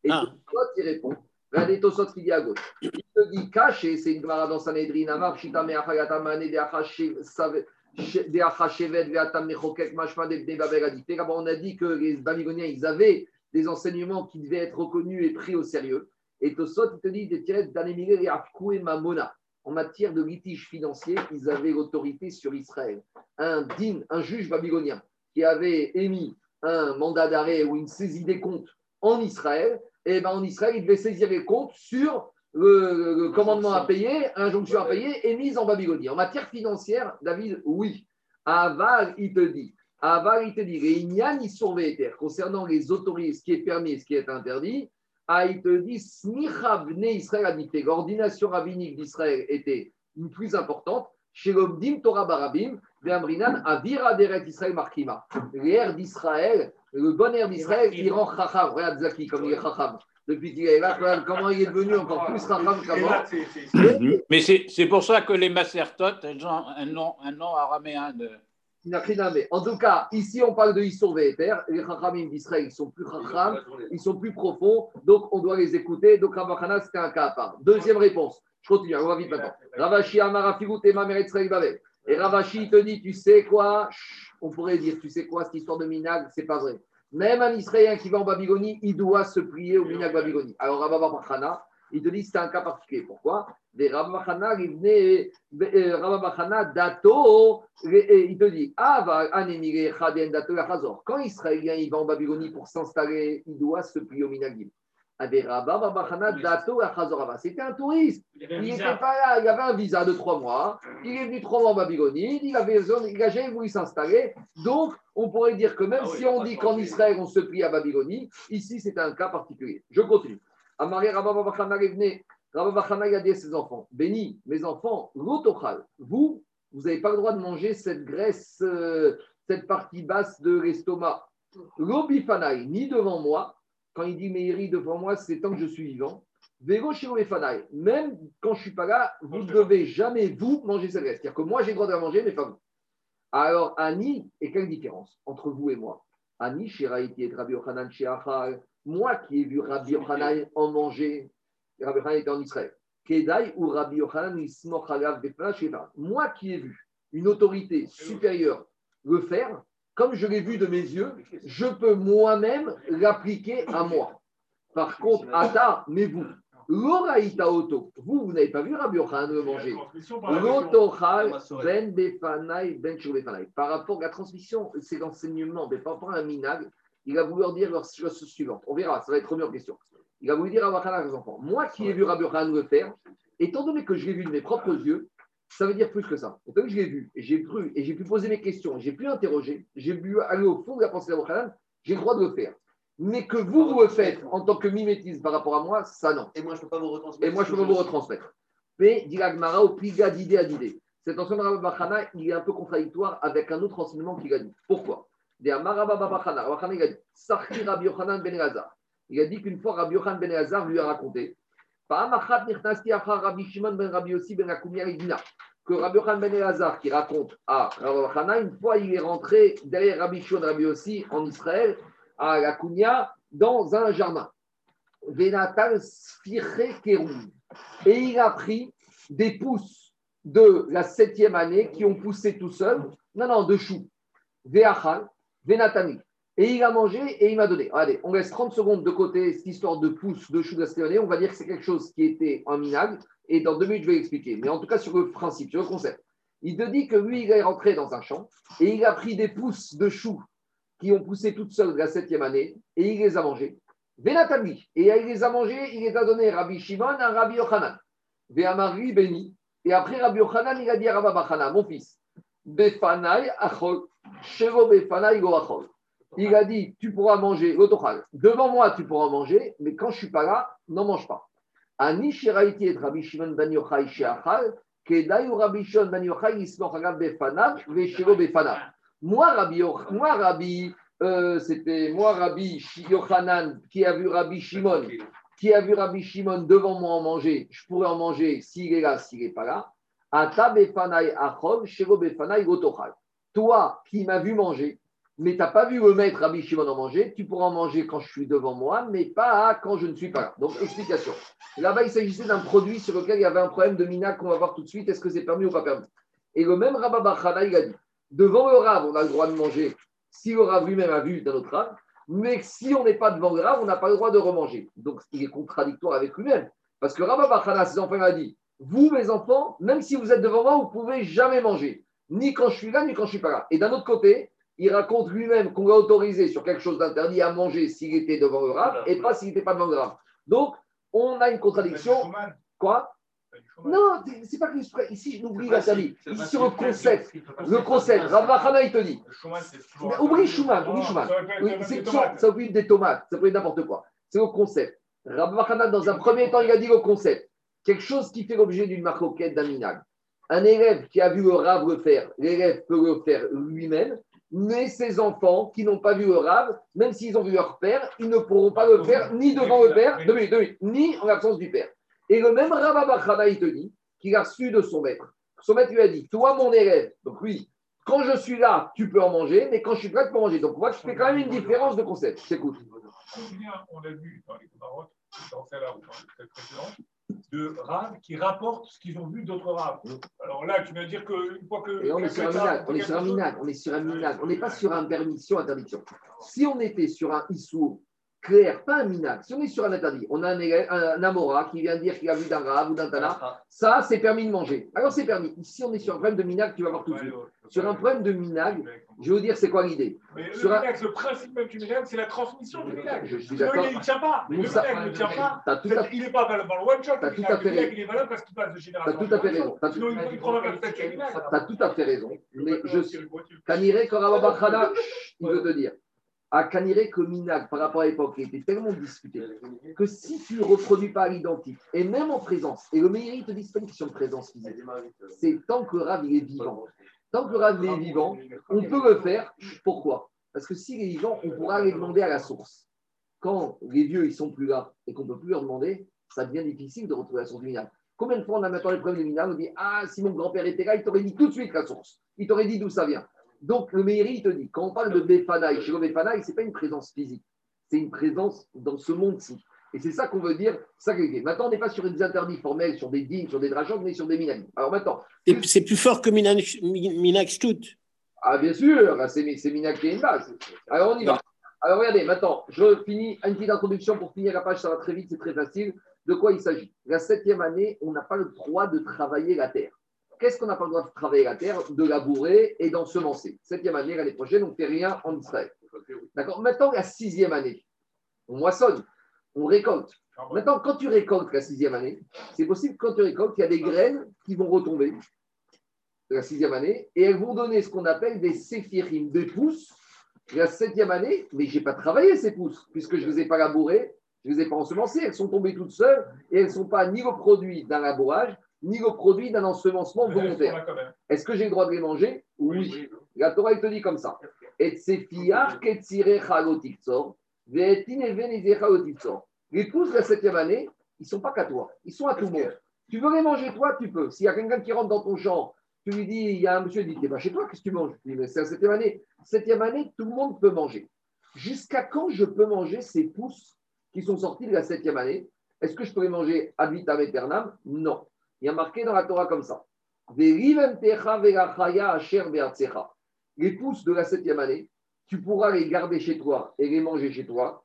Et Ah. Tosfot, il répond. Regardez Tosfot qui dit à gauche. Il te dit cache, et c'est une Gemara dans Sanhedrin, Amar, Shita, Me'achayata, Mane, De'achash, Save- She- De'achashevet, Ve'atam, Mechokek, Mashma, Debne, Babel, Adi. Là-bas, on a dit que les Babyloniens, ils avaient des enseignements qui devaient être reconnus et pris au sérieux. Et Tosfot, il te dit, des tirettes d'Anemile et Afkou Mamona. en matière de litige financier, ils avaient l'autorité sur Israël. Un din, un juge babylonien qui avait émis un mandat d'arrêt ou une saisie des comptes en Israël, et ben en Israël, il devait saisir les comptes sur le, le commandement à payer, injonction à payer, émise en Babylonie. En matière financière, David, oui. Aval, il te dit. Aval, il te dit. Les ignan, ils sont vétères. Concernant les autorités, ce qui est permis et ce qui est interdit, ah, il te dit, Israël a. L'ordination rabbinique d'Israël était une plus importante. Chez l'Obdim Torah Barabim, Beamrinan, Avira Deret Israël Markima. L'air d'Israël, le bon air d'Israël, il rend Chacham. Regarde Zaki, comme il est Chacham. Depuis qu'il est là, regarde comment il est devenu encore plus Chacham qu'avant. Mais c'est c'est pour ça que les macertotes, elles ont un nom, un nom araméen de. Il n'a rien à voir. En tout cas, ici, on parle de Issour Véter. Les Chachamim d'Israël, ils sont plus Chacham, ils sont plus profonds, donc on doit les écouter. Donc, Rabachana, c'était un cas à part. Deuxième réponse. Je continue, on va vite maintenant. Ravashi Amara Figout et Mameret Israël Babel. Et Ravashi te dit, tu sais quoi? Chut, On pourrait dire, tu sais quoi, cette histoire de Minag, c'est pas vrai. Même un Israélien qui va en Babylonie, il doit se plier au Minag Babylonie. Alors, Rababachana, il te dit, c'est un cas particulier. Pourquoi? Des Rababachana, il venait, euh, Dato, il te dit, ah. Quand Israélien, il va en Babylonie pour s'installer, il doit se plier au Minagim. C'était un touriste. Il n'était pas là, il avait un visa de trois mois. Il est venu trois mois en Babylonie. Il avait jamais voulu s'installer. Donc, on pourrait dire que même Ah oui, si on dit qu'en. Israël, on se plie à Babylonie, ici, c'est un cas particulier. Je continue. Amaré Rababachana est venu. Il a dit à ses enfants Béni, mes enfants, l'autochal, vous, vous n'avez pas le droit de manger cette graisse, euh, cette partie basse de l'estomac. L'obifanaï, ni devant moi. Quand il dit Meiri devant moi, c'est tant que je suis vivant. Même quand je ne suis pas là, vous ne devez jamais, vous, manger cette graisse. C'est-à-dire que moi, j'ai le droit de la manger, mais pas vous. Alors, Annie, et quelle différence entre vous et moi? Annie, chez Raïti et Rabbi Yochanan, moi qui ai vu Rabbi Yochanan en manger, Rabbi Yochanan était en Israël. Kedai ou Rabbi Yochanan. Moi qui ai vu une autorité supérieure le faire, comme je l'ai vu de mes yeux, je peux moi-même l'appliquer à moi. Par contre, Ata, mais vous, l'oraïta auto, vous, vous n'avez pas vu Rabbi Yochanan le manger. Ben befanaï, ben befanaï. Par rapport à la transmission, c'est l'enseignement, mais par rapport à minag, il a voulu leur dire la chose suivante. On verra, ça va être remis en question. Il a voulu dire à Wachana aux enfants Moi qui ai vu Rabbi Yochanan le faire, étant donné que je l'ai vu de mes propres yeux, ça veut dire plus que ça. Donné que je l'ai vu, j'ai cru, et j'ai pu poser mes questions, j'ai pu interroger, j'ai pu aller au fond de la pensée de Yochanan, j'ai le droit de le faire. Mais que vous, vous le faites en tant que mimétisme par rapport à moi, ça non. Et moi, je ne peux pas vous retransmettre. Et moi, je peux pas vous retransmettre. Mais, dit l'Agmara, au pliga d'idée à d'idée. Cet enseignement de Rabbi il est un peu contradictoire avec un autre enseignement qu'il a dit. Pourquoi? Il a dit ben qu'une fois, Rabbi Yochanan ben Elazar lui a raconté Que Rabbi Yochanan ben Elazar, qui raconte à Rabbi une fois, il est rentré derrière Rabbi Shimon Rabbi Yossi en Israël, à la Kounia, dans un jardin. Et il a pris des pousses de la septième année qui ont poussé tout seul, non, non, de choux, Veachal, Venatani. Et il a mangé et il m'a donné. Allez, on laisse 30 secondes de côté cette histoire de pousses de septième année. On va dire que c'est quelque chose qui était en minag. Et dans deux minutes, je vais l'expliquer. Mais en tout cas, sur le principe, sur le concept. Il te dit que lui, il est rentré dans un champ et il a pris des pousses de choux qui ont poussé toutes seules la septième année et il les a mangées. Et il les a mangées, il les a donné Rabbi Shimon, à Rabbi Yochanan. Ve'amari béni. Et après Rabbi Yochanan, il a dit à Rabbi Bachana, mon fils, Befanai achol, Shevo Befanai go achol. Il a dit, tu pourras manger l'autochal. Devant moi, tu pourras manger, mais quand je ne suis pas là, n'en mange pas. Et Rabbi Shimon ben Yochai Sheachal, Rabbi Shimon ben Yochai Befanav, Befanav. Moi, Rabbi, moi, Rabbi, euh, c'était moi, Rabbi Yochanan, qui a vu Rabbi Shimon, qui a vu Rabbi Shimon devant moi en manger, je pourrais en manger s'il est là, s'il n'est pas là. Ata befanai achol, shelo befanai gotochal. Toi qui m'as vu manger, mais tu n'as pas vu le maître Rabbi Shimon en manger, tu pourras en manger quand je suis devant moi, mais pas quand je ne suis pas là. Donc, explication. Là-bas, il s'agissait d'un produit sur lequel il y avait un problème de mina qu'on va voir tout de suite. Est-ce que c'est permis ou pas permis? Et le même Rabba Bachana, il a dit devant le Rav, on a le droit de manger si le Rav lui-même a vu d'un autre Rav, mais si on n'est pas devant le Rav, on n'a pas le droit de remanger. Donc, il est contradictoire avec lui-même. Parce que Rabba Bachana, ses enfants, il a dit vous, mes enfants, même si vous êtes devant moi, vous ne pouvez jamais manger. Ni quand je suis là, ni quand je suis pas là. Et d'un autre côté, il raconte lui-même qu'on l'a autorisé sur quelque chose d'interdit à manger s'il était devant le rab et pas s'il n'était pas devant le rab. Donc, on a une contradiction. Quoi Non, c'est pas que ici, je n'oublie l'interdit. Ici, sur le concept. Le concept. Rav Vachana, il te dit. Oublie Schumann, oublie Schumann. Ça, ça oublie des tomates, ça peut être n'importe quoi. C'est le concept. Rabbi Hanan, dans un premier temps, il a dit le concept. Quelque chose qui fait l'objet d'une maroquette d'un minag. Un élève qui a vu le rave le faire, l'élève peut le faire lui-même, mais ses enfants qui n'ont pas vu le rave, même s'ils ont vu leur père, ils ne pourront pas le faire ni devant le père, deux minutes, deux minutes, ni en l'absence du père. Et le même Bachana, il te dit qu'il a reçu de son maître. Son maître lui a dit Toi, mon élève, donc oui, quand je suis là, tu peux en manger, mais quand je suis prêt, tu peux en manger. Donc, on voit que je fais quand même une différence de concept. Combien on a vu dans les marottes, de raves qui rapportent ce qu'ils ont vu d'autres raves. Alors là, tu viens de dire qu'une fois que. Et on est sur un minag, on est sur un on est sur un on n'est pas sur un permission, interdiction. Si on était sur un issou clair, pas un minag, si on est sur un interdit, on a un, élève- un, un amora qui vient dire qu'il a vu d'un rave ou d'un tana, ça c'est permis de manger. Alors c'est permis. Ici on est sur un problème de minag, tu vas voir tout de suite. Sur un problème de minag, je vais vous dire c'est quoi l'idée. Mais le le principe même du minag, c'est la transmission du minag. Je suis Le d'accord. minag, il ne tient pas. Le minag ne tient pas. Tout à. Il n'est pas valable dans le one shot. Le tout minag. à fait Le minag, raison. il est valable parce qu'il passe de génération T'as tout à fait raison. Sinon, il prend la. Tu as tout à fait raison. Mais je suis. Kanire Korababachana, il veut te dire. À Kanire que Minag, par rapport à l'époque, il était tellement discuté que si tu ne reproduis pas à l'identique, et même en présence, et le meilleur, il te dit, c'est pas une question de présence physique, c'est tant que le rave il est vivant. Tant que le rave est vivant, on peut le faire. Pourquoi? Parce que s'il est vivant, on pourra les demander à la source. Quand les vieux ils sont plus là et qu'on ne peut plus leur demander, ça devient difficile de retrouver la source du minage. Combien de fois on a maintenant les problèmes minage On dit Ah, si mon grand-père était là, il t'aurait dit tout de suite la source. Il t'aurait dit d'où ça vient. Donc le Meiri, il te dit quand on parle de Befanaï, chez le Befanaï, ce n'est pas une présence physique, c'est une présence dans ce monde-ci. Et c'est ça qu'on veut dire, ça que- Maintenant, on n'est pas sur des interdits formels, sur des dîmes, sur des drachons, mais sur des minages. Alors maintenant, C'est plus fort que Minag Minag ah, bien sûr, là, c'est c'est Mina qui est une base. Alors, on y va. Alors, regardez, maintenant, je finis une petite introduction pour finir la page, ça va très vite, c'est très facile. De quoi il s'agit? La septième année, on n'a pas le droit de travailler la terre. Qu'est-ce qu'on n'a pas le droit de travailler la terre? De labourer et d'ensemencer. Septième année, l'année prochaine, on ne fait rien en Israël. D'accord? Maintenant, la sixième année, on moissonne, on récolte. Maintenant, quand tu récoltes la sixième année, c'est possible que quand tu récoltes, il y a des graines qui vont retomber la sixième année et elles vont donner ce qu'on appelle des séphirim, des pousses. La septième année, mais je n'ai pas travaillé ces pousses, puisque je ne les ai pas labourées, je ne les ai pas ensemencées, elles sont tombées toutes seules et elles ne sont pas ni le produit d'un labourage, ni le produit d'un ensemencement volontaire. Est-ce que j'ai le droit de les manger? Oui. La Torah, elle te dit comme ça. Et Les pousses de la septième année, ils ne sont pas qu'à toi, ils sont à tout le monde. Tu veux les manger, toi, tu peux. S'il y a quelqu'un qui rentre dans ton champ, tu lui dis, il y a un monsieur qui dit, pas chez toi, qu'est-ce que tu manges? Tu dis, mais c'est la septième année. Septième année, tout le monde peut manger. Jusqu'à quand je peux manger ces pousses qui sont sorties de la septième année? Est-ce que je peux les manger ad vitam aeternam? Non. Il y a marqué dans la Torah comme ça. Les pousses de la septième année, tu pourras les garder chez toi et les manger chez toi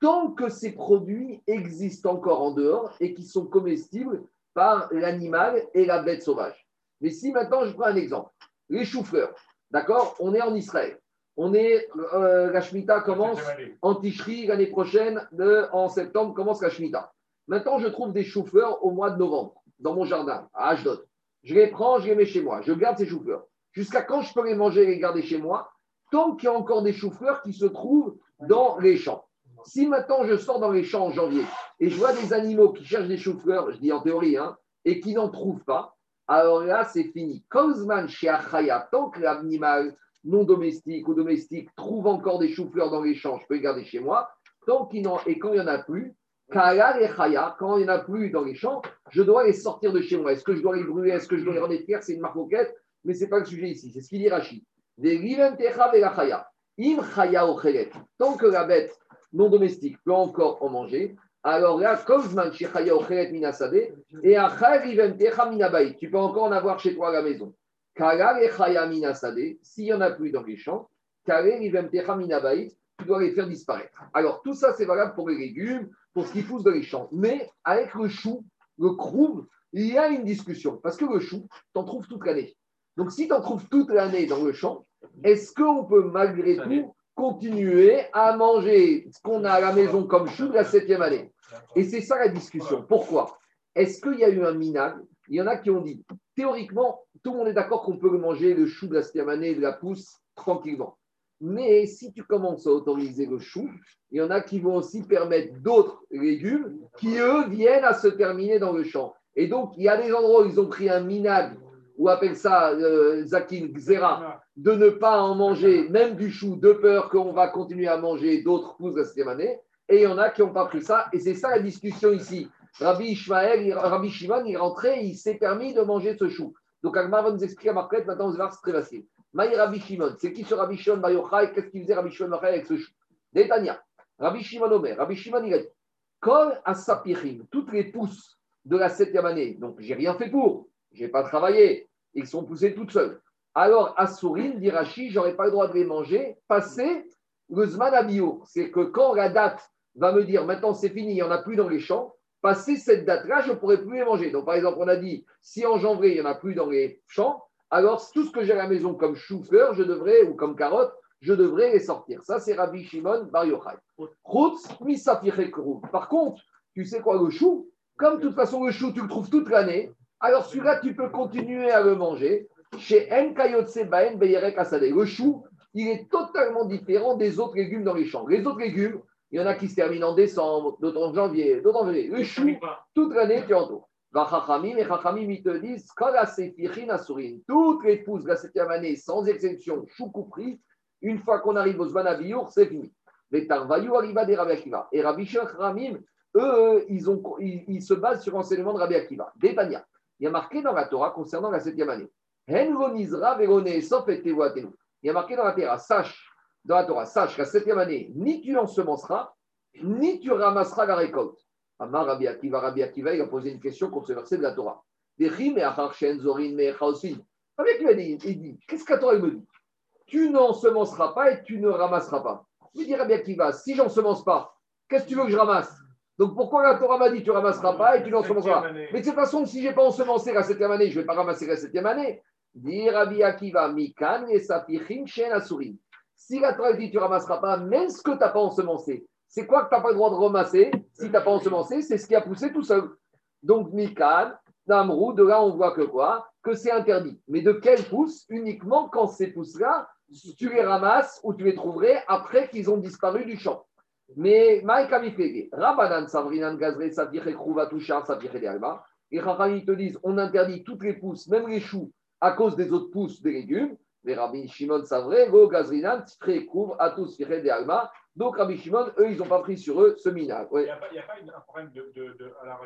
tant que ces produits existent encore en dehors et qui sont comestibles par l'animal et la bête sauvage. Mais si maintenant, je prends un exemple, les choux-fleurs, d'accord On est en Israël. On est, euh, la Shemitah commence en Tishri l'année prochaine, de- en septembre, commence la Shemitah. Maintenant, je trouve des choux-fleurs au mois de novembre, dans mon jardin, à Ashdod. Je les prends, je les mets chez moi. Je garde ces choux-fleurs. Jusqu'à quand je peux les manger et les garder chez moi? Tant qu'il y a encore des choux-fleurs qui se trouvent dans les champs. Si maintenant je sors dans les champs en janvier et je vois des animaux qui cherchent des choux-fleurs, je dis en théorie, hein, et qui n'en trouvent pas, alors là, c'est fini. Kozman chez Achaya, tant que l'animal non domestique ou domestique trouve encore des choux-fleurs dans les champs, je peux les garder chez moi. Tant qu'il et quand il n'y en a plus, Kala et Chaya, quand il n'y en a plus dans les champs, je dois les sortir de chez moi. Est-ce que je dois les brûler? Est-ce que je dois les fiers C'est une marque mais ce n'est pas le sujet ici. C'est ce qu'il dit Rachid. Tant que la bête non domestique peut encore en manger, alors là, et. Tu peux encore en avoir chez toi à la maison. S'il n'y en a plus dans les champs, tu dois les faire disparaître. Alors, tout ça, c'est valable pour les légumes, pour ce qui pousse dans les champs. Mais avec le chou, le crouve, il y a une discussion. Parce que le chou, tu en trouves toute l'année. Donc, si tu en trouves toute l'année dans le champ, est-ce qu'on peut malgré tout continuer à manger ce qu'on a à la maison comme chou de la septième année? Et c'est ça la discussion. Pourquoi? Est-ce qu'il y a eu un minage? Il y en a qui ont dit, théoriquement, tout le monde est d'accord qu'on peut manger le chou de la septième année de la pousse tranquillement. Mais si tu commences à autoriser le chou, il y en a qui vont aussi permettre d'autres légumes qui, eux, viennent à se terminer dans le champ. Et donc, il y a des endroits où ils ont pris un minag, ou appelle ça euh, Zakin Xera, de ne pas en manger, même du chou, de peur qu'on va continuer à manger d'autres pousses la septième année. Et il y en a qui n'ont pas pris ça. Et c'est ça la discussion ici. Rabbi Ishmael, Rabbi Shimon, il est rentré, il s'est permis de manger ce chou. Donc Agmar va nous expliquer à Marquette, maintenant on va voir, c'est très facile. Maï Rabbi Shimon, c'est qui ce Rabbi Shimon Yochai? Qu'est-ce qu'il faisait Rabbi Shimon Yochai avec ce chou? Détania. Rabbi Shimon Omer, Rabbi Shimon il a dit Kol Asapirim, toutes les pousses de la septième année, donc j'ai rien fait pour, j'ai pas travaillé, ils sont poussés toutes seules. Alors Asourim, dit Rashi, j'aurais pas le droit de les manger, passer le Zman Abio. C'est que quand la date va me dire maintenant c'est fini, il n'y en a plus dans les champs, passer cette date-là, je ne pourrai plus les manger. Donc, par exemple, on a dit, si en janvier, il n'y en a plus dans les champs, alors tout ce que j'ai à la maison comme chou-fleur, je devrais, ou comme carotte, je devrais les sortir. Ça, c'est Rabbi Shimon Bar Yochai. Par contre, tu sais quoi, le chou, comme de toute façon, le chou, tu le trouves toute l'année, alors celui-là, tu peux continuer à le manger. Chez En Kayotse Baen Beyerek Asadeh. Le chou, il est totalement différent des autres légumes dans les champs. Les autres légumes, il y en a qui se terminent en décembre, d'autres en janvier, d'autres en février. Le chou, toute l'année, tu entoures. Va Chachamim, et Chachamim, ils te disent. Toutes les pousses de la septième année, sans exception, chou compris, une fois qu'on arrive au Zman c'est fini. Les Tarvayou arriva des Rabbi Akiva. Et Rabbi Shachamim, eux, ils, ont, ils, ils se basent sur l'enseignement de Rabbi Akiva. Détania. Il y a marqué dans la Torah concernant la septième année. Il y a marqué dans la Torah, sache, dans la Torah, sache, la septième année, ni tu ensemenceras, ni tu ramasseras la récolte. Amar Rabbi Akiva, Rabbi Akiva, il a posé une question contre ce verset de la Torah. Chaosin. Rabbi Akiva dit, il dit, qu'est-ce que la Torah me dit? Tu n'ensemenceras pas et tu ne ramasseras pas. Il dit Rabbi Akiva, si j'ensemence pas, qu'est-ce que tu veux que je ramasse? Donc pourquoi la Torah m'a dit tu ramasseras pas et tu n'ensemenceras pas Mais de toute façon, si je n'ai pas ensemencé la septième année, je ne vais pas ramasser la septième année. Rabbi Akiva, Mikan et Sapichim Shen Asurim. Si la Torah dit tu ramasseras pas, même ce que tu n'as pas ensemencé, c'est quoi que tu n'as pas le droit de ramasser si tu n'as pas ensemencé? C'est ce qui a poussé tout seul. Donc Mikan, Namrou, de là on voit que quoi? Que c'est interdit. Mais de quelles pousses Uniquement quand ces pousses-là, tu les ramasses ou tu les trouverais après qu'ils ont disparu du champ. Mais Rabanan Savrinan Gazre, Safir Krouva Toucha, Safir Alba. Et Chacham, te disent on interdit toutes les pousses, même les choux, à cause des autres pousses des légumes. Les Rabbi Shimon Savre, Go Gazrinan. Donc Rabbi Shimon, eux, ils n'ont pas pris sur eux ce minage. Il n'y a pas, un problème la,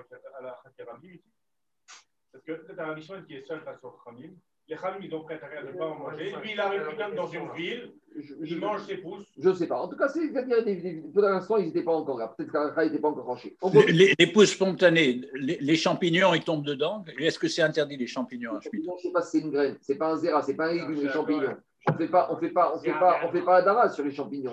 Parce que un Rabbi Shimon qui est seul face. Les Khamim, ils ont préféré à ne pas en manger. Lui, il arrive quand même dans une ville, Je- je- il mange ses pousses. Je ne sais pas. En tout cas, c'est c'est-à-dire, des- des- pour l'instant, ils n'étaient pas encore là. Peut-être qu'Alakha n'était pas encore tranché. Les, continue. les- les pousses spontanées, les, les champignons, ils tombent dedans. Est-ce que c'est interdit les champignons Je ne sais pas si c'est une graine. C'est pas un zéra, c'est pas un légume, les champignons. On fait pas, on fait pas, on fait pas, on fait pas la sur les champignons.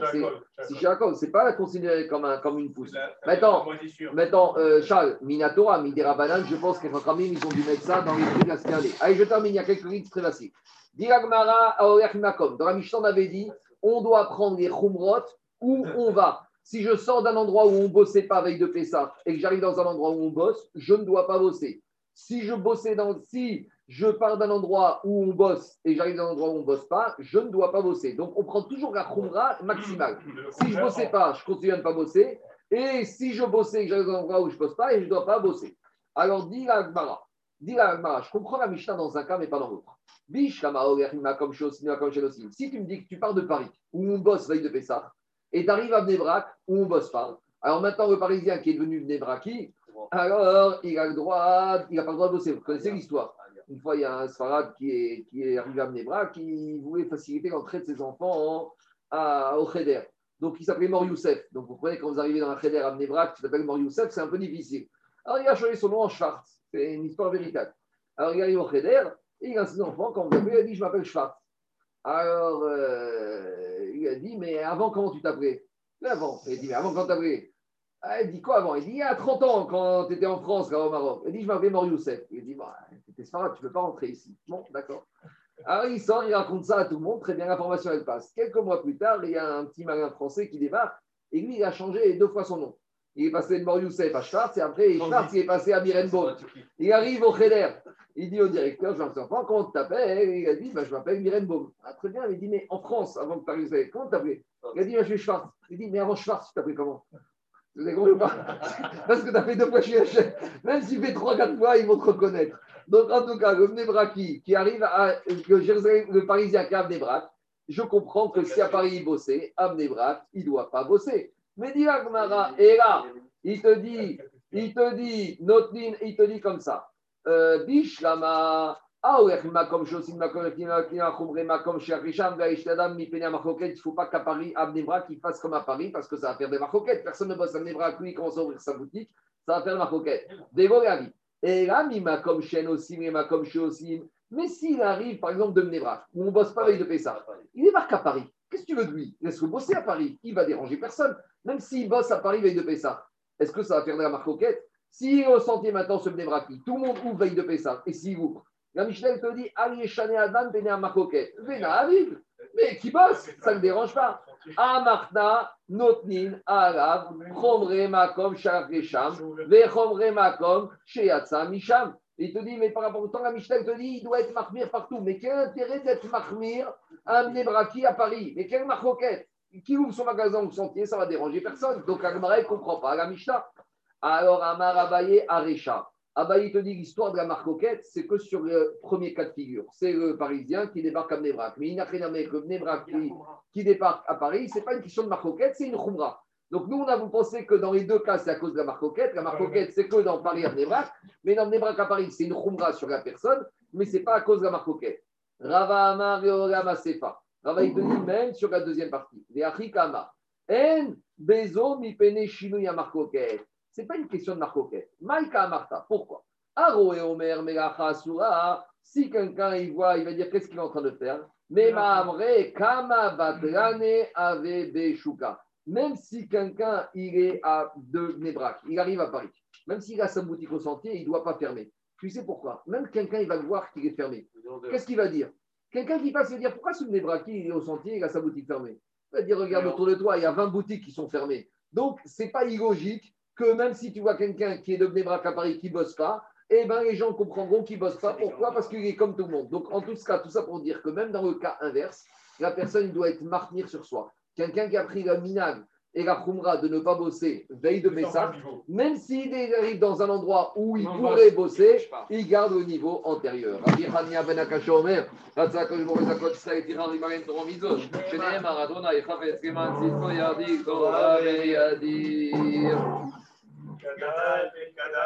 C'est Jacob, c'est pas considéré comme, un, comme une pousse. Maintenant, Maintenant, euh, Charles, Minatora, Midera Banane, je pense que Khamim, ils ont dû mettre ça dans les trucs la semaine. Allez, je termine, il y a quelques lignes très faciles. Diragmara, Makom. Dans la Mishnah, on avait dit on doit prendre les Khumrot où on va. Si je sors d'un endroit où on bossait pas veille de Pessah et que j'arrive dans un endroit où on bosse, je ne dois pas bosser. Si je bossais dans, si je pars d'un endroit où on bosse et j'arrive dans un endroit où on bosse pas, je ne dois pas bosser. Donc on prend toujours la khumra maximale. Si je bossais pas, je continue à ne pas bosser. Et si je bossais et que j'arrive dans un endroit où je bosse pas, et je ne dois pas bosser. Alors dis la Agmara, dis la Agmara, je comprends la Mishnah dans un cas mais pas dans l'autre. Bish, comme chose, comme. Si tu me dis que tu pars de Paris où on bosse veille de Pessah et tu arrives à Bnebrak où on bosse pas, alors maintenant le Parisien qui est devenu Bnebraki, alors il a le droit, il n'a pas le droit de bosser. Vous connaissez l'histoire. Une fois, il y a un Sfarad qui est, arrivé à Mnebra qui voulait faciliter l'entrée de ses enfants en- à, au Cheder. Donc, il s'appelait Mor Youssef. Donc, vous comprenez, quand vous arrivez dans un Cheder à Mnebra qui s'appelle Mor Youssef, c'est un peu difficile. Alors, il a changé son nom en Schwartz. C'est une histoire véritable. Alors, il arrive au Cheder et il a ses enfants. Quand vous appelez, il a dit Je m'appelle Schwartz. Alors, euh, il a dit Mais avant, comment tu t'appelais? Mais avant. Il a dit Mais avant, quand tu t'appelais? Ah, il dit quoi avant? Il dit il y a 30 ans, quand tu étais en France, là, au Maroc. Il dit je m'appelais Youssef. Il dit bah, tu es tu ne peux pas rentrer ici. Bon, d'accord. Alors il sort, il raconte ça à tout le monde, très bien, l'information elle passe. Quelques mois plus tard, il y a un petit malin français qui débarque et lui, il a changé deux fois son nom. Il est passé de Mor Youssef à Schwartz et après, Schwartz, il est passé à Mirenbaum. Il arrive au Cheder. Il dit au directeur, je ne pas comment tu t'appelles? Il a dit, bah, je m'appelle Mirenbaum. Ah, très bien, il dit, mais en France, avant que tu arrives, comment tu t'appelais? Il a dit, bah, je suis Schwartz. Il dit, mais avant Schwartz, tu t'appelais comment? Vous avez compris Parce que tu as fait deux fois chez HM. Même s'il fait trois, quatre fois, ils vont te reconnaître. Donc, en tout cas, le Mnebraki qui arrive à. Le, le Parisien qui a Mnebrak, je comprends que si à Paris il bossait, à Mnebrak, il ne doit pas bosser. Mais dit Agmara, et là, il te dit, il te dit, Notlin, il te dit comme ça. Euh, Bishlama, Il ne faut pas qu'à Paris, à Mnebrak, il fasse comme à Paris, parce que ça va faire des Machoket. Personne ne bosse à Mnebrak, lui, il commence à ouvrir sa boutique, ça va faire des Machoket. Dévo la vie. Et là, Mimakom Shen Osim, et Makom Shosim. Mais s'il arrive, par exemple, de Mnebrak, où on ne bosse pas avec de Pessah, il débarque à Paris. Qu'est-ce que tu veux de lui? Laisse-le bosser à Paris. Il va déranger personne. Même s'il bosse à Paris veille de Pessah, est-ce que ça va faire de la marcoquette? Est au sentier maintenant ce Mnebraki, tout le monde ouvre veille de Pessah, et s'il ouvre, la Michel te dit Allez, Chané Adam, venez à marcoquette. Vena Aviv. Mais qui bosse? Ça ne dérange pas. Chomre Makom, Makom, Misham. Il te dit, mais par rapport au temps, la Mishnah te dit, il doit être marmire partout. Mais quel intérêt d'être marmire à Mnebraki à Paris? Mais quelle marcoquette Qui ouvre son magasin au sentier, ça va déranger personne. Donc Agmara ne comprend pas la Mishnah. Alors Amar Abaye Arecha. Abaye te dit l'histoire de la marcoquette, c'est que sur le premier cas de figure. C'est le Parisien qui débarque à Mnebrak. Mais il n'a rien à voir avec le Mnebrak qui, qui débarque à Paris. Ce n'est pas une question de marcoquette, c'est une khumra. Donc nous, on a pensé que dans les deux cas, c'est à cause de la marcoquette. La marcoquette, c'est que dans Paris à Mnebrak. Mais dans Mnebrak à Paris, c'est une khumra sur la personne, mais ce n'est pas à cause de la marcoquette. Rava Amar Reorama Sefa. Rava, il te dit même sur la deuxième partie. Les Achikama. En Bezo mi pene shinu ya marcoquette. Ce n'est pas une question de marcoquette. Maïka Amarta. Pourquoi? Aro et Omer. Si quelqu'un il voit, il va dire qu'est-ce qu'il est en train de faire? Mais Kama Badrane Ave Beshuka même si quelqu'un il est à de Nebrak, il arrive à Paris, même s'il a sa boutique au sentier, il ne doit pas fermer. Tu sais pourquoi? Même quelqu'un, il va le voir qu'il est fermé. Qu'est-ce qu'il va dire? Quelqu'un qui passe, il va dire Pourquoi ce Nebrak, il est au sentier, il a sa boutique fermée? Il va dire Regarde autour de toi, il y a 20 boutiques qui sont fermées. Donc, ce n'est pas illogique que même si tu vois quelqu'un qui est de Nebrak à Paris qui ne bosse pas, eh ben, les gens comprendront qu'il ne bosse pas. Pourquoi? Parce qu'il est comme tout le monde. Donc, en tout cas, tout ça pour dire que même dans le cas inverse, la personne doit être martyr sur soi. Quelqu'un qui a pris la minage et la khumra de ne pas bosser veille de Messa, même s'il arrive dans un endroit où il pourrait bosser, il garde le niveau antérieur. कदाचित् कदा